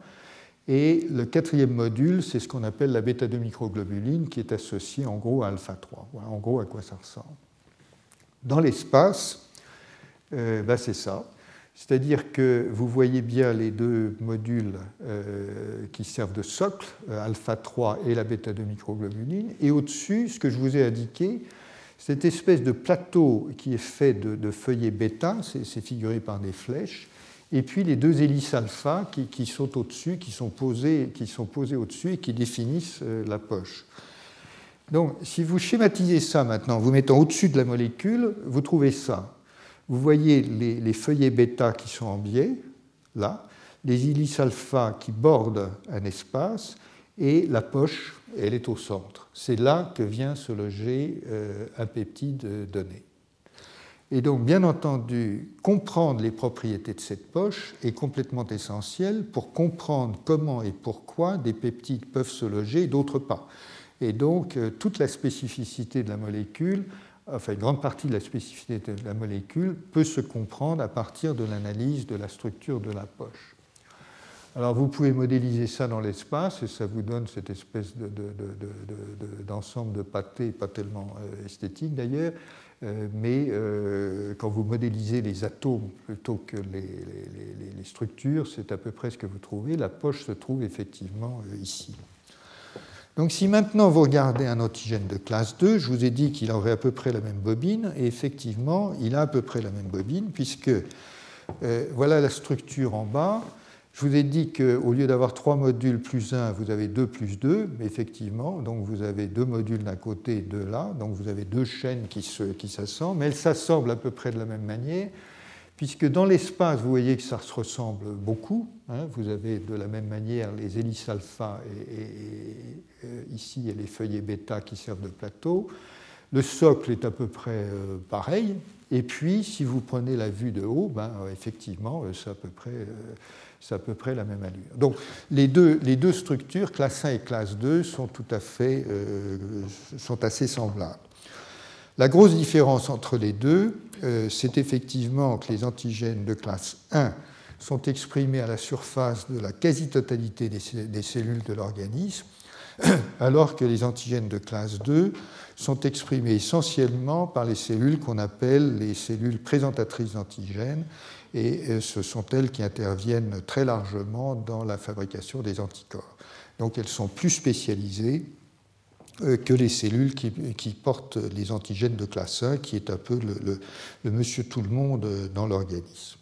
Et le quatrième module, c'est ce qu'on appelle la bêta-2 microglobuline qui est associée en gros à alpha-3. Voilà en gros à quoi ça ressemble. Dans l'espace, euh, bah, c'est ça. C'est-à-dire que vous voyez bien les deux modules euh, qui servent de socle, euh, alpha-3 et la bêta-2 microglobuline. Et au-dessus, ce que je vous ai indiqué, cette espèce de plateau qui est fait de, feuillets bêta, c'est figuré par des flèches, et puis les deux hélices alpha qui, sont au-dessus, qui sont posées, qui sont posées au-dessus et qui définissent euh, la poche. Donc, si vous schématisez ça maintenant, vous mettant au-dessus de la molécule, vous trouvez ça. Vous voyez les, feuillets bêta qui sont en biais, là, des hélices alpha qui bordent un espace et la poche, elle est au centre. C'est là que vient se loger euh, un peptide donné. Et donc, bien entendu, comprendre les propriétés de cette poche est complètement essentiel pour comprendre comment et pourquoi des peptides peuvent se loger et d'autres pas. Et donc, euh, toute la spécificité de la molécule, enfin une grande partie de la spécificité de la molécule, peut se comprendre à partir de l'analyse de la structure de la poche. Alors vous pouvez modéliser ça dans l'espace et ça vous donne cette espèce d'ensemble de, pâtés, pas tellement euh, esthétique d'ailleurs, euh, mais euh, quand vous modélisez les atomes plutôt que les, les structures, c'est à peu près ce que vous trouvez. La poche se trouve effectivement ici. Donc si maintenant vous regardez un antigène de classe 2, je vous ai dit qu'il aurait à peu près la même bobine, et effectivement, il a à peu près la même bobine, puisque voilà la structure en bas. Je vous ai dit qu'au lieu d'avoir 3 modules plus 1, vous avez 2 plus 2, effectivement, donc vous avez deux modules d'un côté et deux là, donc vous avez deux chaînes qui s'assemblent, mais elles s'assemblent à peu près de la même manière, puisque dans l'espace, vous voyez que ça se ressemble beaucoup. Hein. vous avez de la même manière les hélices alpha et, euh, ici les feuillets bêta qui servent de plateau. Le socle est à peu près euh, pareil. Et puis, si vous prenez la vue de haut, ben, effectivement, c'est à peu près c'est à peu près la même allure. Donc les deux, structures, classe 1 et classe 2, sont tout à fait euh, assez semblables. La grosse différence entre les deux, euh, c'est effectivement que les antigènes de classe 1 sont exprimés à la surface de la quasi-totalité des cellules de l'organisme, *clears throat* alors que les antigènes de classe 2 sont exprimés essentiellement par les cellules qu'on appelle les cellules présentatrices d'antigènes et euh, ce sont elles qui interviennent très largement dans la fabrication des anticorps. Donc elles sont plus spécialisées euh, que les cellules qui, portent les antigènes de classe 1, qui est un peu le, monsieur tout le monde dans l'organisme.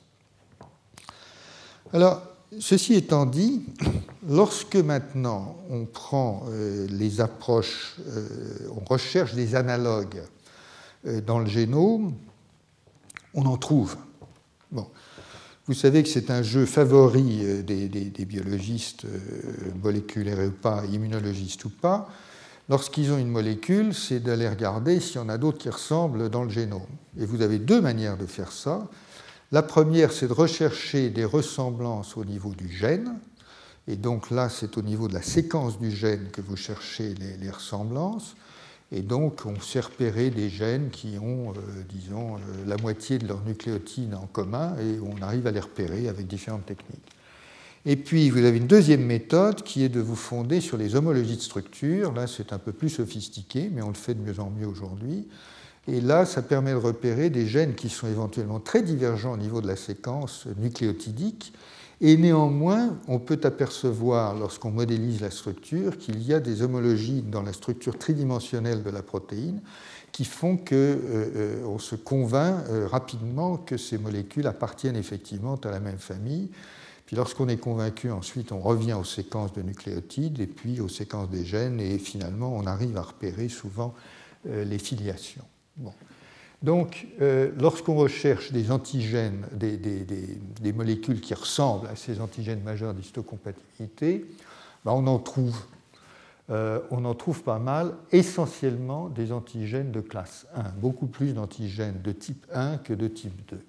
Alors, ceci étant dit, *coughs* lorsque maintenant on prend euh, les approches, on recherche des analogues dans le génome, on en trouve. Bon. Vous savez que c'est un jeu favori euh, des, biologistes euh, moléculaires ou pas, immunologistes ou pas. Lorsqu'ils ont une molécule, c'est d'aller regarder s'il y en a d'autres qui ressemblent dans le génome. Et vous avez deux manières de faire ça. La première, c'est de rechercher des ressemblances au niveau du gène. Et donc là, c'est au niveau de la séquence du gène que vous cherchez les ressemblances. Et donc, on s'est repéré des gènes qui ont, euh, disons, euh, la moitié de leur nucléotide en commun, et on arrive à les repérer avec différentes techniques. Et puis, vous avez une deuxième méthode qui est de vous fonder sur les homologies de structure. Là, c'est un peu plus sophistiqué, mais on le fait de mieux en mieux aujourd'hui. Et là, ça permet de repérer des gènes qui sont éventuellement très divergents au niveau de la séquence nucléotidique, et néanmoins, on peut apercevoir, lorsqu'on modélise la structure, qu'il y a des homologies dans la structure tridimensionnelle de la protéine qui font qu'on euh, euh, se convainc euh, rapidement que ces molécules appartiennent effectivement à la même famille. Puis lorsqu'on est convaincu, ensuite on revient aux séquences de nucléotides et puis aux séquences des gènes et finalement on arrive à repérer souvent les filiations. Donc, euh, lorsqu'on recherche des antigènes, des, molécules qui ressemblent à ces antigènes majeurs d'histocompatibilité, ben, on, en trouve, euh, on en trouve pas mal, essentiellement des antigènes de classe 1, beaucoup plus d'antigènes de type 1 que de type 2.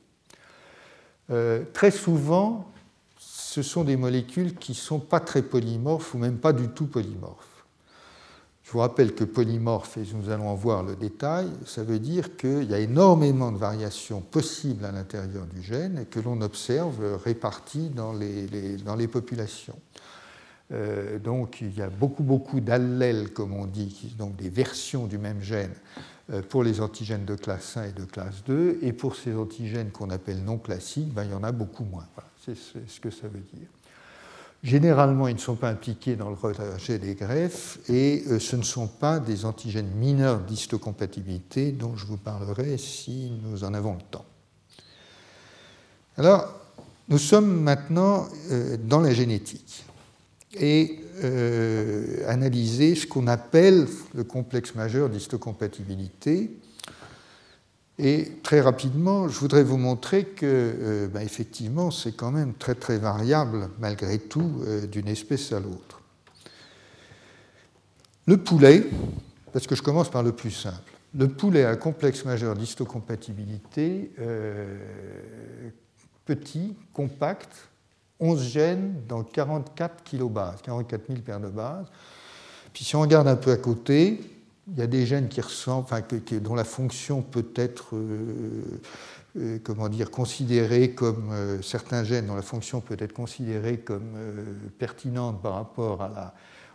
Euh, très souvent, ce sont des molécules qui ne sont pas très polymorphes ou même pas du tout polymorphes. Je vous rappelle que polymorphe, et nous allons en voir le détail, ça veut dire qu'il y a énormément de variations possibles à l'intérieur du gène que l'on observe réparties dans les, dans les populations. Euh, donc il y a beaucoup, beaucoup d'allèles, comme on dit, donc des versions du même gène euh, pour les antigènes de classe 1 et de classe 2, et pour ces antigènes qu'on appelle non classiques, ben, il y en a beaucoup moins. Voilà, c'est ce que ça veut dire. Généralement, ils ne sont pas impliqués dans le rejet des greffes et euh, ce ne sont pas des antigènes mineurs d'histocompatibilité dont je vous parlerai si nous en avons le temps. Alors, nous sommes maintenant euh, dans la génétique et euh, analyser ce qu'on appelle le complexe majeur d'histocompatibilité. Et très rapidement, je voudrais vous montrer que, euh, ben, effectivement, c'est quand même très très variable, malgré tout, euh, d'une espèce à l'autre. Le poulet, parce que je commence par le plus simple, le poulet a un complexe majeur d'histocompatibilité euh, petit, compact, 11 gènes dans 44 kilobases, 44 000 paires de bases. Puis si on regarde un peu à côté, il y a des gènes qui ressemblent, dont la fonction peut être euh, euh, comment dire, considérée comme euh, certains gènes dont la fonction peut être considérée comme pertinente par rapport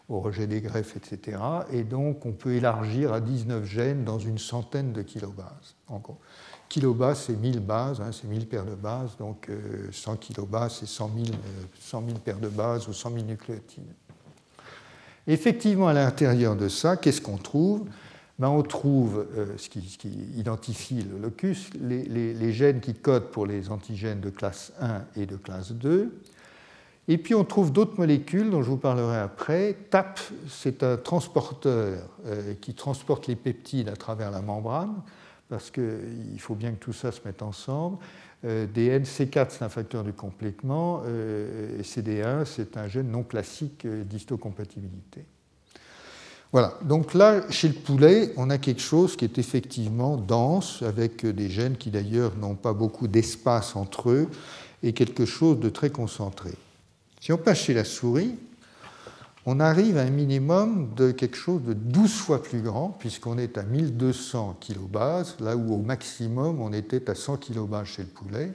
au rejet des greffes, etc. Et donc on peut élargir à 19 gènes dans une centaine de kilobases. En. Kilobase, c'est 1000 bases, hein, c'est 1000 paires de bases, donc 100 kilobases, c'est 100 000, 100 000 paires de bases ou 100 000 nucléotides. Effectivement, à l'intérieur de ça, qu'est-ce qu'on trouve? Ben, On trouve euh, ce, qui, identifie le locus, les, gènes qui codent pour les antigènes de classe 1 et de classe 2. Et puis on trouve d'autres molécules dont je vous parlerai après. TAP, c'est un transporteur euh, qui transporte les peptides à travers la membrane, parce qu'il faut bien que tout ça se mette ensemble. Euh, DN, C4, c'est un facteur du complétement, euh, et CD1, c'est un gène non classique euh, d'histocompatibilité. Voilà, donc là, chez le poulet, on a quelque chose qui est effectivement dense, avec des gènes qui d'ailleurs n'ont pas beaucoup d'espace entre eux, et quelque chose de très concentré. Si on passe chez la souris, on arrive à un minimum de quelque chose de 12 fois plus grand, puisqu'on est à 1200 kilobases, là où au maximum on était à 100 kilobases chez le poulet.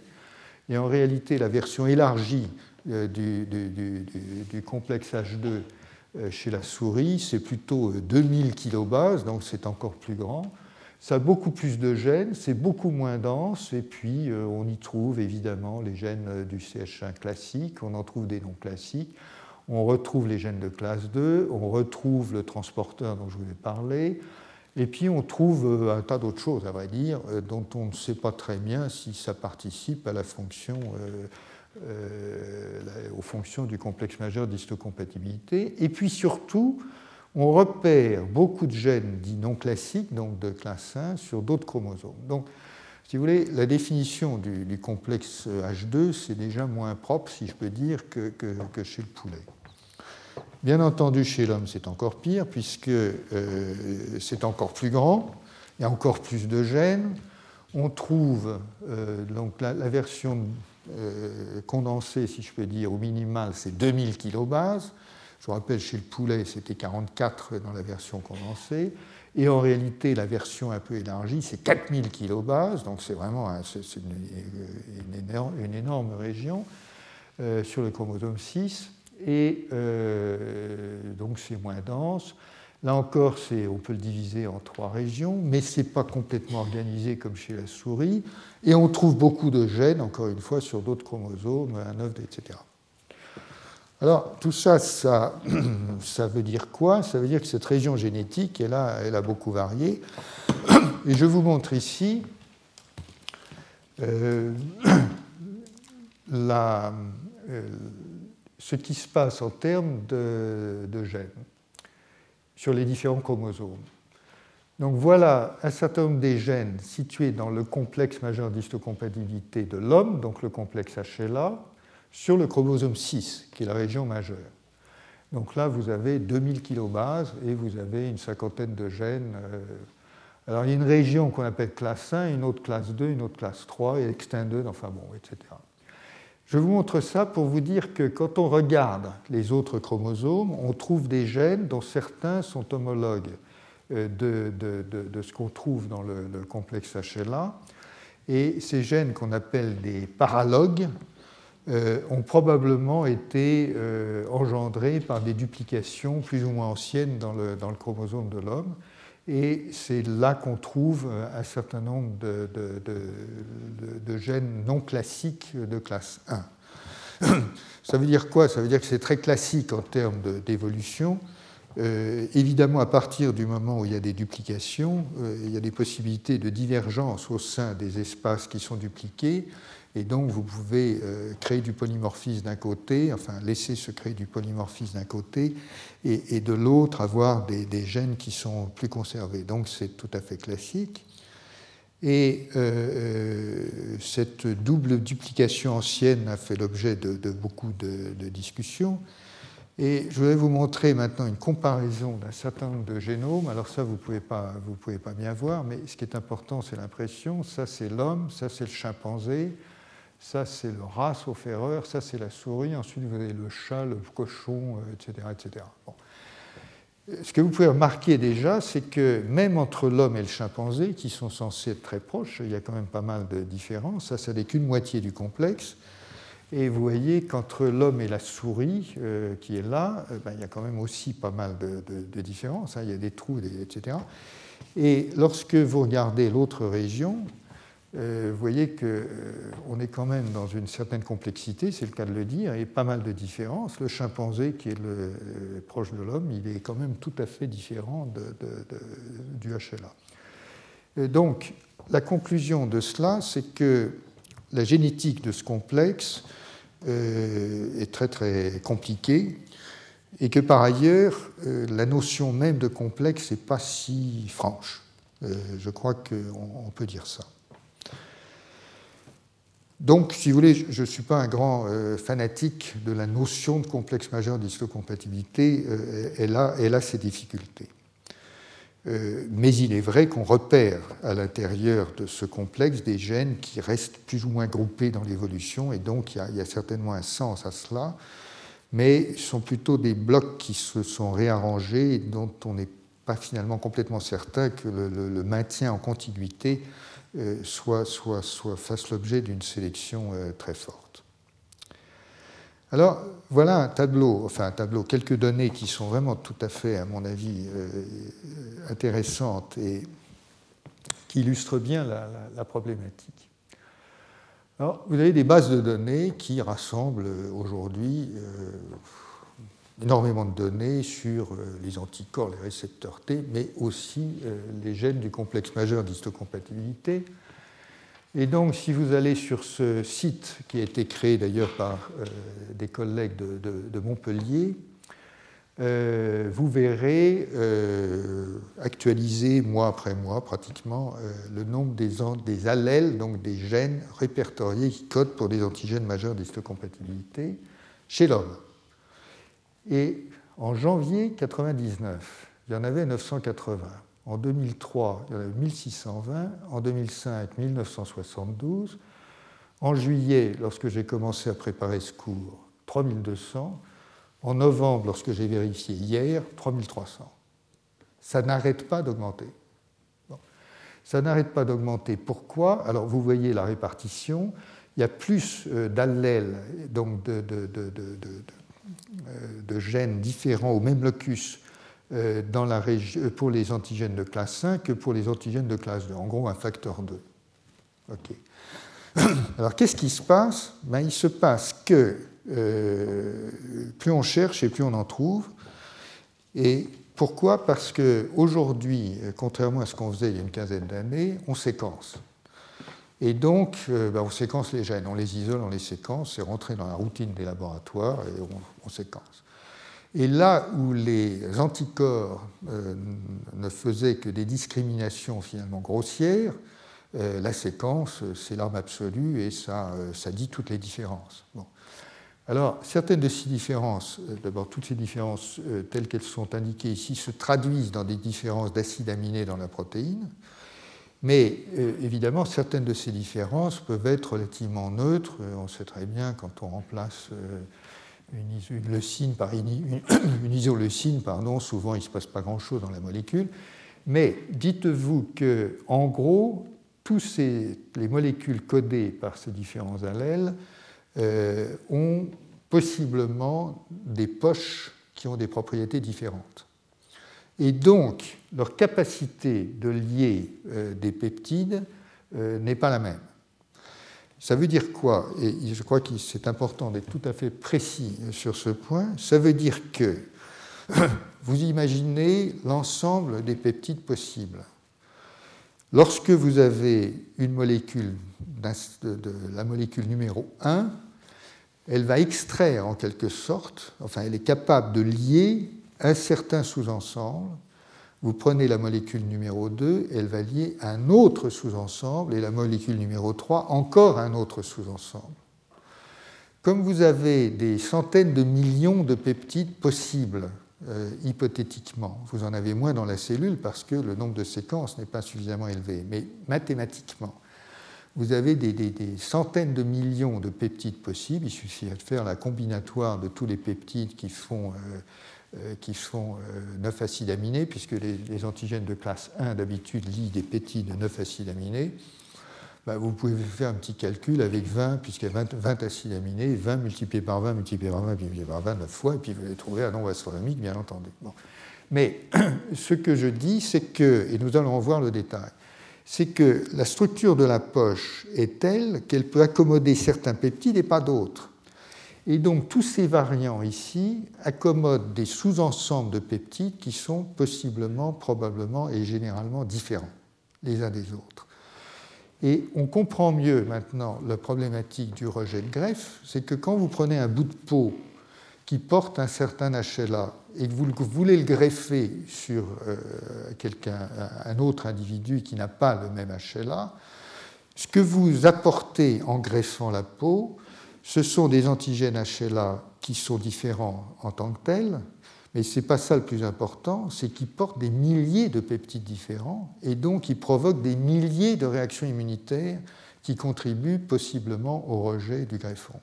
Et en réalité, la version élargie euh, du, complexe H2 euh, chez la souris, c'est plutôt 2000 euh, kilobases, donc c'est encore plus grand. Ça a beaucoup plus de gènes, c'est beaucoup moins dense, et puis on y trouve évidemment les gènes du CH1 classique, on en trouve des non classiques on retrouve les gènes de classe 2, on retrouve le transporteur dont je vous ai parlé, et puis on trouve euh, un tas d'autres choses, à vrai dire, euh, dont on ne sait pas très bien si ça participe à la fonction, euh, aux fonctions du complexe majeur d'histocompatibilité. Et puis surtout, on repère beaucoup de gènes dits non classiques, donc de classe 1, sur d'autres chromosomes. Donc, si vous voulez, la définition du, complexe H2, c'est déjà moins propre, si je peux dire, que, chez le poulet. Bien entendu, chez l'homme, c'est encore pire, puisque euh, c'est encore plus grand, il y a encore plus de gènes. On trouve euh, donc la, version euh, condensée, si je peux dire, au minimal, c'est 2000 kilobases. Je vous rappelle, chez le poulet, c'était 44 dans la version condensée. Et en réalité, la version un peu élargie, c'est 4000 kilobases, donc c'est vraiment une, énorme, région sur le chromosome 6. Et euh, donc c'est moins dense. Là encore, on peut le diviser en trois régions, mais ce n'est pas complètement organisé comme chez la souris. Et on trouve beaucoup de gènes, encore une fois, sur d'autres chromosomes, un œuf, etc. Alors, tout ça, ça, *clears throat* veut dire quoi? Ça veut dire que cette région génétique, elle a, elle a beaucoup varié. *clears throat* Et je vous montre ici euh, *clears throat* euh, ce qui se passe en termes de, gènes sur les différents chromosomes. Donc voilà un certain nombre des gènes situés dans le complexe majeur d'histocompatibilité de l'homme, donc le complexe HLA, sur le chromosome 6, qui est la région majeure. Donc là, vous avez 2000 kilobases et vous avez une cinquantaine de gènes. Euh. Alors il y a une région qu'on appelle classe 1, une autre classe 2, une autre classe 3, et extin 2, enfin bon, etc. Je vous montre ça pour vous dire que quand on regarde les autres chromosomes, on trouve des gènes dont certains sont homologues euh, de, ce qu'on trouve dans le, le complexe HLA. Et ces gènes qu'on appelle des paralogues, euh, ont probablement été euh, engendrés par des duplications plus ou moins anciennes dans le chromosome de l'homme. Et c'est là qu'on trouve euh, un certain nombre de, de, gènes non classiques de classe 1. *coughs* Ça veut dire quoi? Ça veut dire que c'est très classique en termes d'évolution. Évidemment, à partir du moment où il y a des duplications, il y a des possibilités de divergence au sein des espaces qui sont dupliqués. Et donc, vous pouvez euh, créer du polymorphisme d'un côté, enfin laisser se créer du polymorphisme d'un côté, et, de l'autre avoir des, gènes qui sont plus conservés. Donc, c'est tout à fait classique. Et cette double duplication ancienne a fait l'objet de, beaucoup de, discussions. Et je vais vous montrer maintenant une comparaison d'un certain nombre de génomes. Alors ça, vous ne pouvez, pas, pouvez pas bien voir, mais ce qui est important, c'est l'impression. Ça, c'est l'homme, ça, c'est le chimpanzé, ça, c'est le rat, sauf erreur, ça, c'est la souris, ensuite, vous avez le chat, le cochon, etc. Euh, etc. Ce que vous pouvez remarquer déjà, c'est que même entre l'homme et le chimpanzé, qui sont censés être très proches, il y a quand même pas mal de différences. Ça, ça n'est qu'une moitié du complexe. Et vous voyez qu'entre l'homme et la souris, euh, qui est là, euh, ben, il y a quand même aussi pas mal de, différences. Hein. il y a des trous, etc. Et lorsque vous regardez l'autre région, euh, vous voyez qu'on est quand même dans une certaine complexité, c'est le cas de le dire, et pas mal de différences. Le chimpanzé, qui est le, proche de l'homme, il est quand même tout à fait différent du HLA. donc, la conclusion de cela, c'est que la génétique de ce complexe est très très compliqué et que par ailleurs, euh, la notion même de complexe n'est pas si franche. Euh, je crois qu'on peut dire ça. Donc, si vous voulez, je ne suis pas un grand fanatique de la notion de complexe majeur d'histocompatibilité, elle, elle a ses difficultés. Euh, mais il est vrai qu'on repère à l'intérieur de ce complexe des gènes qui restent plus ou moins groupés dans l'évolution, et donc il y, a, certainement un sens à cela, mais ce sont plutôt des blocs qui se sont réarrangés et dont on n'est pas finalement complètement certain que le, maintien en contiguïté euh, soit, fasse l'objet d'une sélection euh, très forte. Alors, voilà un tableau, enfin un tableau, quelques données qui sont vraiment tout à fait, à mon avis, euh, intéressantes et qui illustrent bien la, problématique. Alors, vous avez des bases de données qui rassemblent aujourd'hui euh, énormément de données sur euh, les anticorps, les récepteurs T, mais aussi les gènes du complexe majeur d'histocompatibilité, et donc, si vous allez sur ce site, qui a été créé d'ailleurs par euh, des collègues de, Montpellier, euh, vous verrez euh, actualiser mois après mois pratiquement le nombre des, des, allèles, donc des gènes répertoriés qui codent pour des antigènes majeurs d'histocompatibilité chez l'homme. Et en janvier 1999, il y en avait 980. En 2003, il y en avait 1620. En 2005, 1972. En juillet, lorsque j'ai commencé à préparer ce cours, 3200. En novembre, lorsque j'ai vérifié hier, 3300. Ça n'arrête pas d'augmenter. Ça n'arrête pas d'augmenter. Pourquoi? Alors, vous voyez la répartition. Il y a plus euh, d'allèles, donc de, de, gènes différents au même locus euh, région, euh, pour les antigènes de classe 5 que pour les antigènes de classe 2, en gros un facteur 2. *coughs* Alors qu'est-ce qui se passe? Ben, Il se passe que euh, plus on cherche et plus on en trouve. Et pourquoi? Parce qu'aujourd'hui, contrairement à ce qu'on faisait il y a une quinzaine d'années, on séquence. Et donc, ben, on séquence les gènes, on les isole, on les séquence, c'est rentré dans la routine des laboratoires et on séquence. Et là où les anticorps euh, ne faisaient que des discriminations finalement grossières, euh, la séquence, c'est l'arme absolue et ça, euh, ça, dit toutes les différences. Alors, certaines de ces différences, d'abord toutes ces différences telles qu'elles sont indiquées ici, se traduisent dans des différences d'acides aminés dans la protéine, mais évidemment, certaines de ces différences peuvent être relativement neutres. On sait très bien quand on remplace une, leucine par *coughs* une, isoleucine, pardon, souvent il ne se passe pas grand-chose dans la molécule. Mais dites-vous que, en gros, tous les molécules codées par ces différents allèles euh, ont possiblement des poches qui ont des propriétés différentes. Et donc, leur capacité de lier euh, des peptides euh, n'est pas la même. Ça veut dire quoi? Et je crois que c'est important d'être tout à fait précis sur ce point. Ça veut dire que *coughs* vous imaginez l'ensemble des peptides possibles. Lorsque vous avez une molécule, de la molécule numéro 1, elle va extraire en quelque sorte, enfin elle est capable de lier un certain sous-ensemble vous prenez la molécule numéro 2, elle va lier un autre sous-ensemble, et la molécule numéro 3, encore un autre sous-ensemble. Comme vous avez des centaines de millions de peptides possibles, euh, hypothétiquement, vous en avez moins dans la cellule parce que le nombre de séquences n'est pas suffisamment élevé, mais mathématiquement, vous avez des, centaines de millions de peptides possibles. Il suffit de faire la combinatoire de tous les peptides qui font, euh, qui font 9 acides aminés, puisque les, antigènes de classe 1 d'habitude lient des peptides de 9 acides aminés. Bah, vous pouvez faire un petit calcul avec 20, puisqu'il y a 20, acides aminés, 20 multiplié par 20, multiplié par 20, multiplié par 20, 9 fois, et puis vous allez trouver un nombre astronomique, bien entendu. Mais *clears throat* ce que je dis, c'est que, et nous allons voir le détail, c'est que la structure de la poche est telle qu'elle peut accommoder certains peptides et pas d'autres. Et donc tous ces variants ici accommodent des sous-ensembles de peptides qui sont possiblement, probablement et généralement différents les uns des autres. Et on comprend mieux maintenant la problématique du rejet de greffe, c'est que quand vous prenez un bout de peau qui porte un certain HLA et que vous voulez le greffer sur euh, un autre individu qui n'a pas le même HLA, ce que vous apportez en greffant la peau, ce sont des antigènes HLA qui sont différents en tant que tels, mais ce n'est pas ça le plus important, c'est qu'ils portent des milliers de peptides différents et donc ils provoquent des milliers de réactions immunitaires qui contribuent possiblement au rejet du greffon.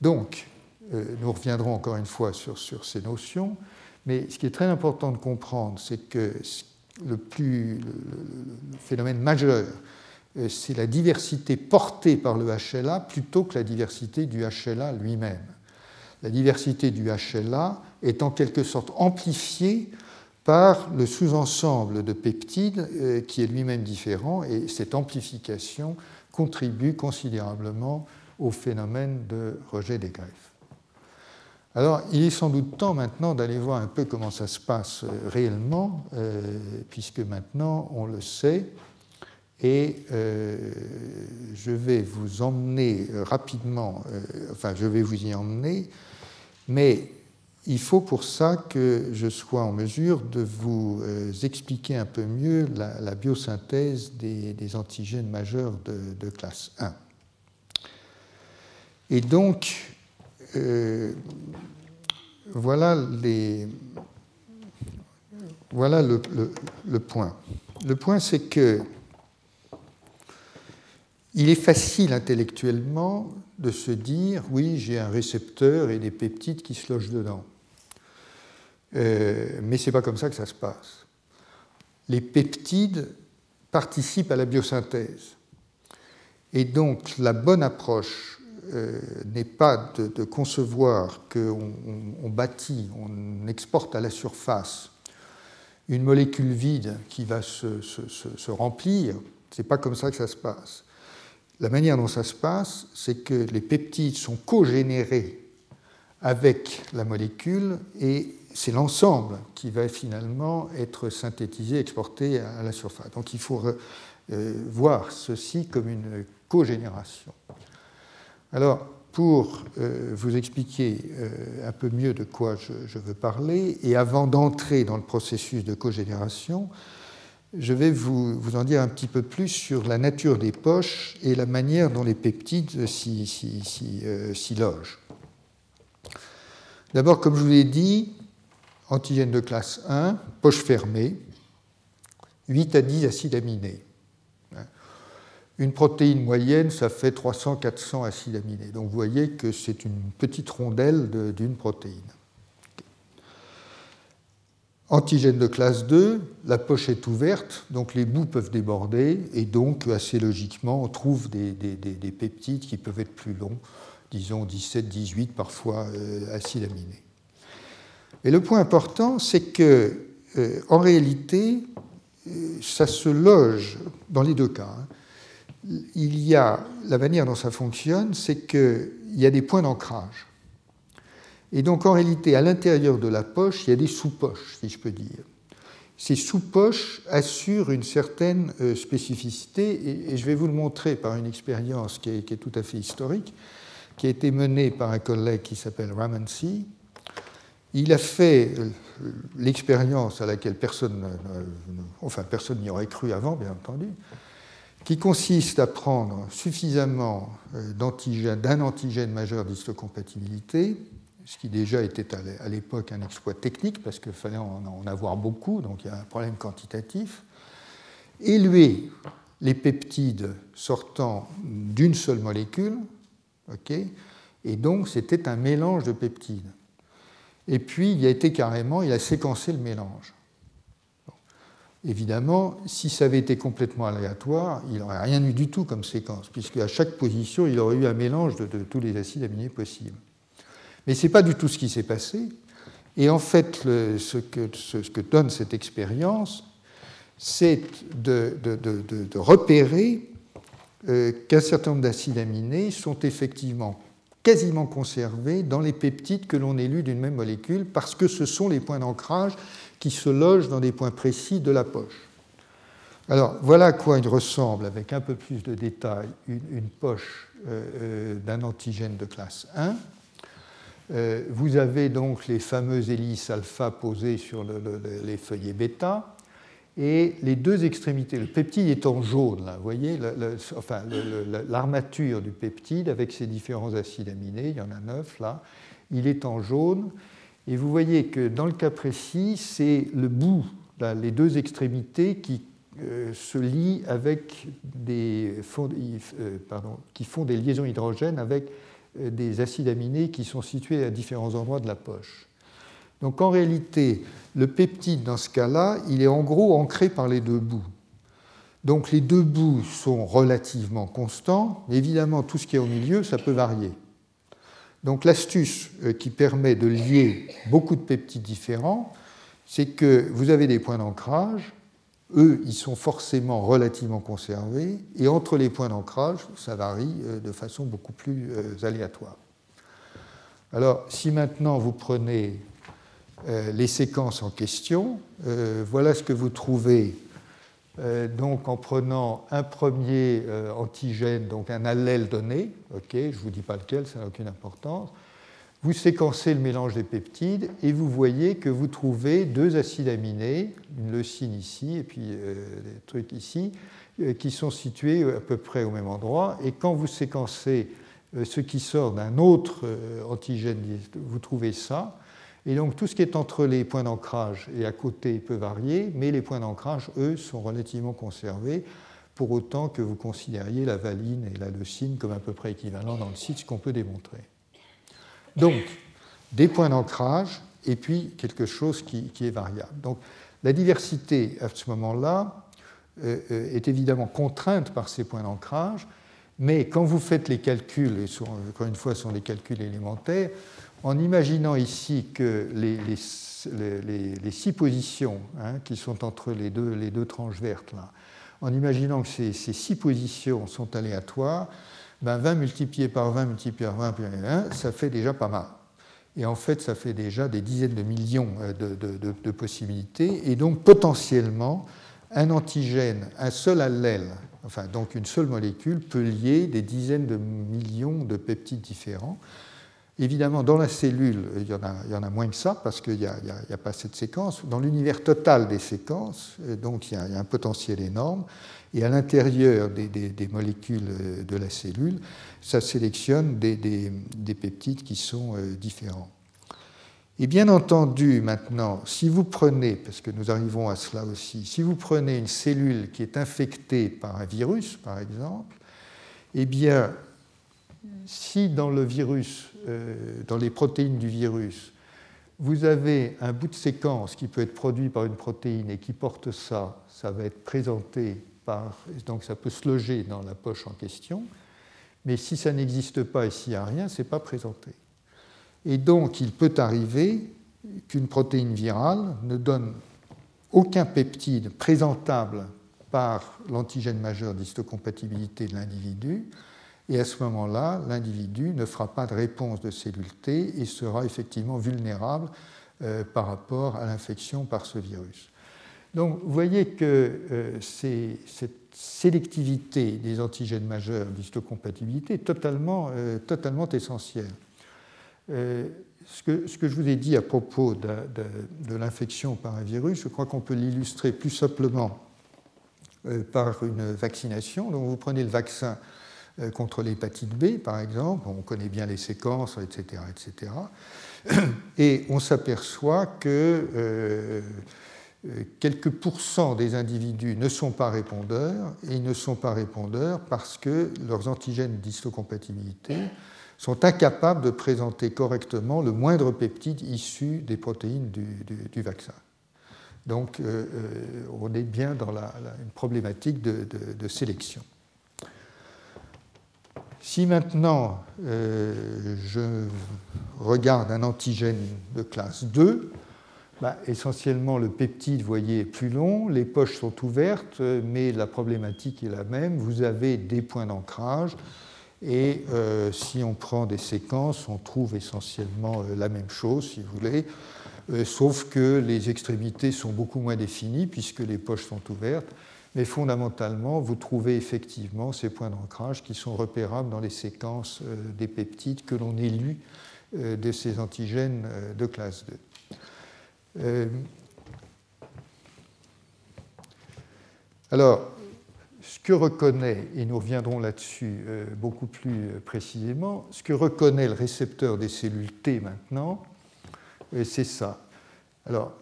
Donc, euh, nous reviendrons encore une fois sur, ces notions, mais ce qui est très important de comprendre, c'est que le, plus, le phénomène majeur, c'est la diversité portée par le HLA plutôt que la diversité du HLA lui-même. La diversité du HLA est en quelque sorte amplifié par le sous-ensemble de peptides euh, qui est lui-même différent et cette amplification contribue considérablement au phénomène de rejet des greffes. Alors, il est sans doute temps maintenant d'aller voir un peu comment ça se passe euh, réellement, euh, puisque maintenant on le sait, et je vais vous emmener rapidement, enfin je vais vous y emmener, mais il faut pour ça que je sois en mesure de vous euh, expliquer un peu mieux la, biosynthèse des, antigènes majeurs de, classe 1. Et donc, euh, voilà, les, voilà le, le, point. Le point, c'est que il est facile intellectuellement de se dire oui, j'ai un récepteur et des peptides qui se logent dedans. Euh, mais ce n'est pas comme ça que ça se passe. Les peptides participent à la biosynthèse. Et donc la bonne approche euh, n'est pas de, concevoir qu'on on, bâtit, on exporte à la surface une molécule vide qui va se, se, se remplir. Ce n'est pas comme ça que ça se passe. La manière dont ça se passe, c'est que les peptides sont co-générés avec la molécule et c'est l'ensemble qui va finalement être synthétisé, exporté à la surface. Donc il faut euh, voir ceci comme une cogénération. Alors, pour euh, vous expliquer euh, un peu mieux de quoi je, veux parler, et avant d'entrer dans le processus de cogénération, je vais vous, en dire un petit peu plus sur la nature des poches et la manière dont les peptides s'y logent. D'abord, comme je vous l'ai dit, antigène de classe 1, poche fermée, 8 à 10 acides aminés. Une protéine moyenne, ça fait 300-400 acides aminés. Donc vous voyez que c'est une petite rondelle d'une protéine. Antigène de classe 2, la poche est ouverte, donc les bouts peuvent déborder, et donc assez logiquement, on trouve des, peptides qui peuvent être plus longs, disons 17, 18 parfois euh, acides aminés. Et le point important, c'est que, euh, en réalité, euh, ça se loge dans les deux cas. Hein. Il y a la manière dont ça fonctionne, c'est qu'il y a des points d'ancrage. Et donc, en réalité, à l'intérieur de la poche, il y a des sous-poches, si je peux dire. Ces sous-poches assurent une certaine euh, spécificité, et je vais vous le montrer par une expérience qui est, tout à fait historique, qui a été menée par un collègue qui s'appelle Ramsey, il a fait l'expérience à laquelle personne, enfin personne n'y aurait cru avant, bien entendu, qui consiste à prendre suffisamment d'antigènes, d'un antigène majeur d'histocompatibilité, ce qui déjà était à l'époque un exploit technique parce qu'il fallait en avoir beaucoup, donc il y a un problème quantitatif, élever les peptides sortant d'une seule molécule, et donc c'était un mélange de peptides. Et puis il a été carrément, il a séquencé le mélange. Évidemment, si ça avait été complètement aléatoire, il n'aurait rien eu du tout comme séquence, puisque à chaque position, il aurait eu un mélange de, tous les acides aminés possibles. Mais ce n'est pas du tout ce qui s'est passé. Et en fait, ce, que, donne cette expérience, c'est de, repérer euh, qu'un certain nombre d'acides aminés sont effectivement quasiment conservés dans les peptides que l'on élue d'une même molécule, parce que ce sont les points d'ancrage qui se logent dans des points précis de la poche. Alors voilà à quoi il ressemble, avec un peu plus de détails, une, poche euh, euh, d'un antigène de classe 1. Euh, vous avez donc les fameuses hélices alpha posées sur les feuillets bêta et les deux extrémités. Le peptide est en jaune, là, vous voyez, enfin, l'armature du peptide avec ses différents acides aminés, il y en a neuf là, il est en jaune et vous voyez que dans le cas précis, c'est le bout, les deux extrémités qui euh, se lient avec des, euh, qui font des liaisons hydrogènes avec des acides aminés qui sont situés à différents endroits de la poche. Donc en réalité, le peptide dans ce cas-là, il est en gros ancré par les deux bouts. Donc les deux bouts sont relativement constants. Évidemment, tout ce qui est au milieu, ça peut varier. Donc l'astuce euh, qui permet de lier beaucoup de peptides différents, c'est que vous avez des points d'ancrage, eux, ils sont forcément relativement conservés, et entre les points d'ancrage, ça varie euh, de façon beaucoup plus euh, aléatoire. Alors, si maintenant vous prenez les séquences en question, voilà ce que vous trouvez euh, donc en prenant un premier euh, antigène, donc un allèle donné, ok, je ne vous dis pas lequel, ça n'a aucune importance, vous séquencez le mélange des peptides et vous voyez que vous trouvez deux acides aminés, une leucine ici et puis euh, des trucs ici, qui sont situés à peu près au même endroit. Et quand vous séquencez ce qui sort d'un autre antigène, vous trouvez ça. Et donc tout ce qui est entre les points d'ancrage et à côté peut varier, mais les points d'ancrage, eux, sont relativement conservés, pour autant que vous considériez la valine et la leucine comme à peu près équivalents dans le site, ce qu'on peut démontrer. Donc, des points d'ancrage et puis quelque chose qui, est variable. Donc, la diversité à ce moment-là euh, euh, est évidemment contrainte par ces points d'ancrage, mais quand vous faites les calculs, et encore une fois, ce sont des calculs élémentaires, en imaginant ici que les, six positions hein, qui sont entre les deux, tranches vertes, là, en imaginant que ces, six positions sont aléatoires, ben 20 multiplié par 20 multiplié par 20, 1, ça fait déjà pas mal. Et en fait, ça fait déjà des dizaines de millions euh, de, possibilités. Et donc, potentiellement, un antigène, un seul allèle, enfin, donc une seule molécule, peut lier des dizaines de millions de peptides différents. Évidemment, dans la cellule, il y en a, il y en a moins que ça, parce qu'il n'y a, a, pas cette séquence. Dans l'univers total des séquences, euh, donc il y, a, un potentiel énorme. Et à l'intérieur des, molécules euh, de la cellule, ça sélectionne des, des peptides qui sont euh, différents. Et bien entendu, maintenant, si vous prenez, parce que nous arrivons à cela aussi, si vous prenez une cellule qui est infectée par un virus, par exemple, eh bien, si dans le virus, euh, dans les protéines du virus, vous avez un bout de séquence qui peut être produit par une protéine et qui porte ça, ça va être présenté Donc ça peut se loger dans la poche en question. Mais si ça n'existe pas et s'il n'y a rien, ce n'est pas présenté. Et donc il peut arriver qu'une protéine virale ne donne aucun peptide présentable par l'antigène majeur d'histocompatibilité de l'individu, et à ce moment-là, l'individu ne fera pas de réponse de cellule T et sera effectivement vulnérable euh, par rapport à l'infection par ce virus. Donc vous voyez que euh, cette sélectivité des antigènes majeurs d'histocompatibilité est totalement, euh, totalement essentielle. ce que, ce que, je vous ai dit à propos de, de, l'infection par un virus, je crois qu'on peut l'illustrer plus simplement euh, par une vaccination. Donc vous prenez le vaccin euh, contre l'hépatite B, par exemple, on connaît bien les séquences, etc. etc. Et on s'aperçoit que euh, quelques pourcents des individus ne sont pas répondeurs, et ils ne sont pas répondeurs parce que leurs antigènes d'histocompatibilité sont incapables de présenter correctement le moindre peptide issu des protéines du, vaccin. Donc euh, euh, on est bien dans la, une problématique de, sélection. Si maintenant euh, je regarde un antigène de classe 2, bah, essentiellement le peptide, vous voyez, est plus long, les poches sont ouvertes, mais la problématique est la même. Vous avez des points d'ancrage, et euh, si on prend des séquences, on trouve essentiellement euh, la même chose, si vous voulez, euh, sauf que les extrémités sont beaucoup moins définies puisque les poches sont ouvertes. Mais fondamentalement, vous trouvez effectivement ces points d'ancrage qui sont repérables dans les séquences des peptides que l'on élu de ces antigènes de classe 2. Alors, ce que reconnaît, et nous reviendrons là-dessus euh, beaucoup plus euh, précisément, ce que reconnaît le récepteur des cellules T maintenant, euh, c'est ça. Alors,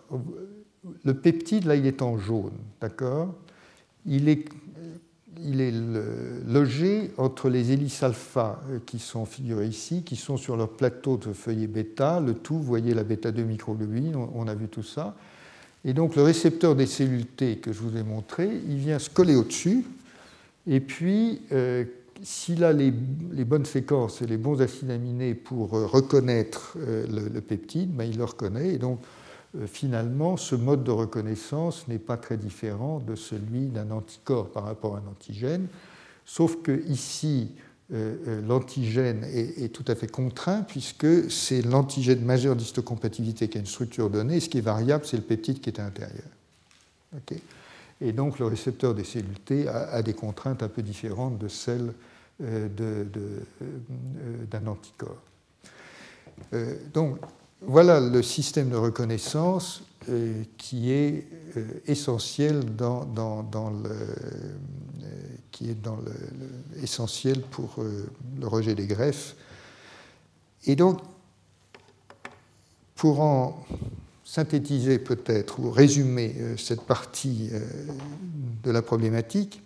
le peptide, là, il est en jaune, d'accord? Il est, il est logé entre les hélices alpha qui sont figurées ici, qui sont sur leur plateau de feuillet bêta, le tout, vous voyez la bêta-2 microglobuline, on a vu tout ça. Et donc le récepteur des cellules T que je vous ai montré, il vient se coller au-dessus, et puis, euh, s'il a les, bonnes séquences et les bons acides aminés pour euh, reconnaître euh, le, peptide, ben, il le reconnaît. Et donc, finalement, ce mode de reconnaissance n'est pas très différent de celui d'un anticorps par rapport à un antigène, sauf que ici, l'antigène est, tout à fait contraint puisque c'est l'antigène majeur d'histocompatibilité qui a une structure donnée. Ce qui est variable, c'est le peptide qui est à l'intérieur. Et donc le récepteur des cellules T a, des contraintes un peu différentes de celles euh, euh, d'un anticorps. Euh, donc voilà le système de reconnaissance qui est essentiel dans, le, qui est le, essentiel pour le rejet des greffes. Et donc, pour en synthétiser peut-être ou résumer euh, cette partie euh, de la problématique,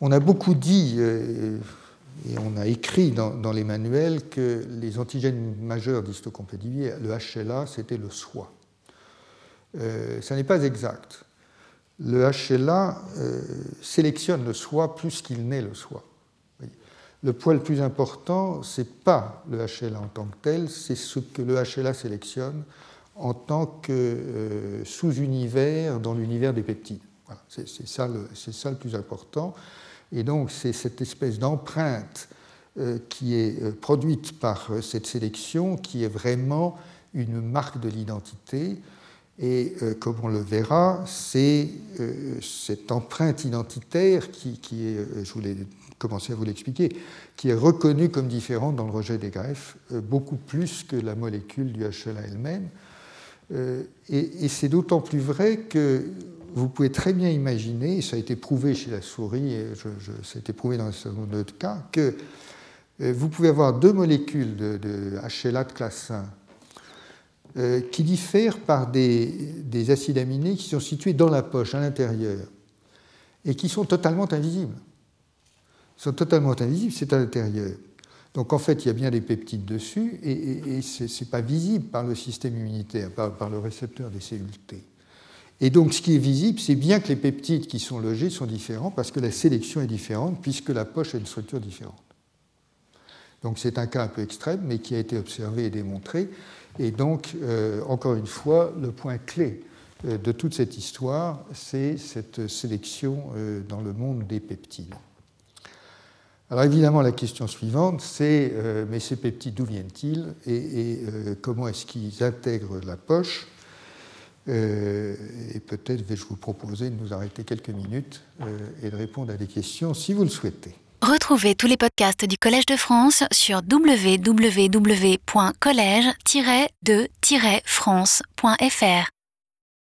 on a beaucoup dit euh, et on a écrit dans, les manuels que les antigènes majeurs d'histocompatibilité, le HLA, c'était le soi. ça n'est pas exact. Le HLA sélectionne le soi plus qu'il n'est le soi le point le plus important, ce n'est pas le HLA en tant que tel, c'est ce que le HLA sélectionne en tant que euh, sous-univers dans l'univers des peptides. c'est ça, le plus important. Et donc, c'est cette espèce d'empreinte euh, qui est euh, produite par cette sélection qui est vraiment une marque de l'identité. Et comme on le verra, c'est cette empreinte identitaire qui, qui est, je vous l'ai commencer à vous l'expliquer, qui est reconnue comme différente dans le rejet des greffes, euh, beaucoup plus que la molécule du HLA elle-même. Euh, et, c'est d'autant plus vrai que vous pouvez très bien imaginer, et ça a été prouvé chez la souris, et ça a été prouvé dans un certain nombre de cas, que euh, vous pouvez avoir deux molécules de, HLA de classe 1 qui diffèrent par des, des acides aminés qui sont situés dans la poche, à l'intérieur, et qui sont totalement invisibles sont totalement invisibles, c'est à l'intérieur. Donc en fait, il y a bien des peptides dessus et, ce n'est pas visible par le système immunitaire, par, le récepteur des cellules T. Et donc ce qui est visible, c'est bien que les peptides qui sont logés sont différents parce que la sélection est différente puisque la poche a une structure différente. Donc c'est un cas un peu extrême, mais qui a été observé et démontré. Et donc, euh, encore une fois, le point clé euh, de toute cette histoire, c'est cette sélection euh, dans le monde des peptides. Alors évidemment, la question suivante, c'est mais ces peptides, d'où viennent-ils et, comment est-ce qu'ils intègrent la poche euh, et peut-être vais-je vous proposer de nous arrêter quelques minutes euh, et de répondre à des questions si vous le souhaitez. Retrouvez tous les podcasts du Collège de France sur www.collège-de-france.fr.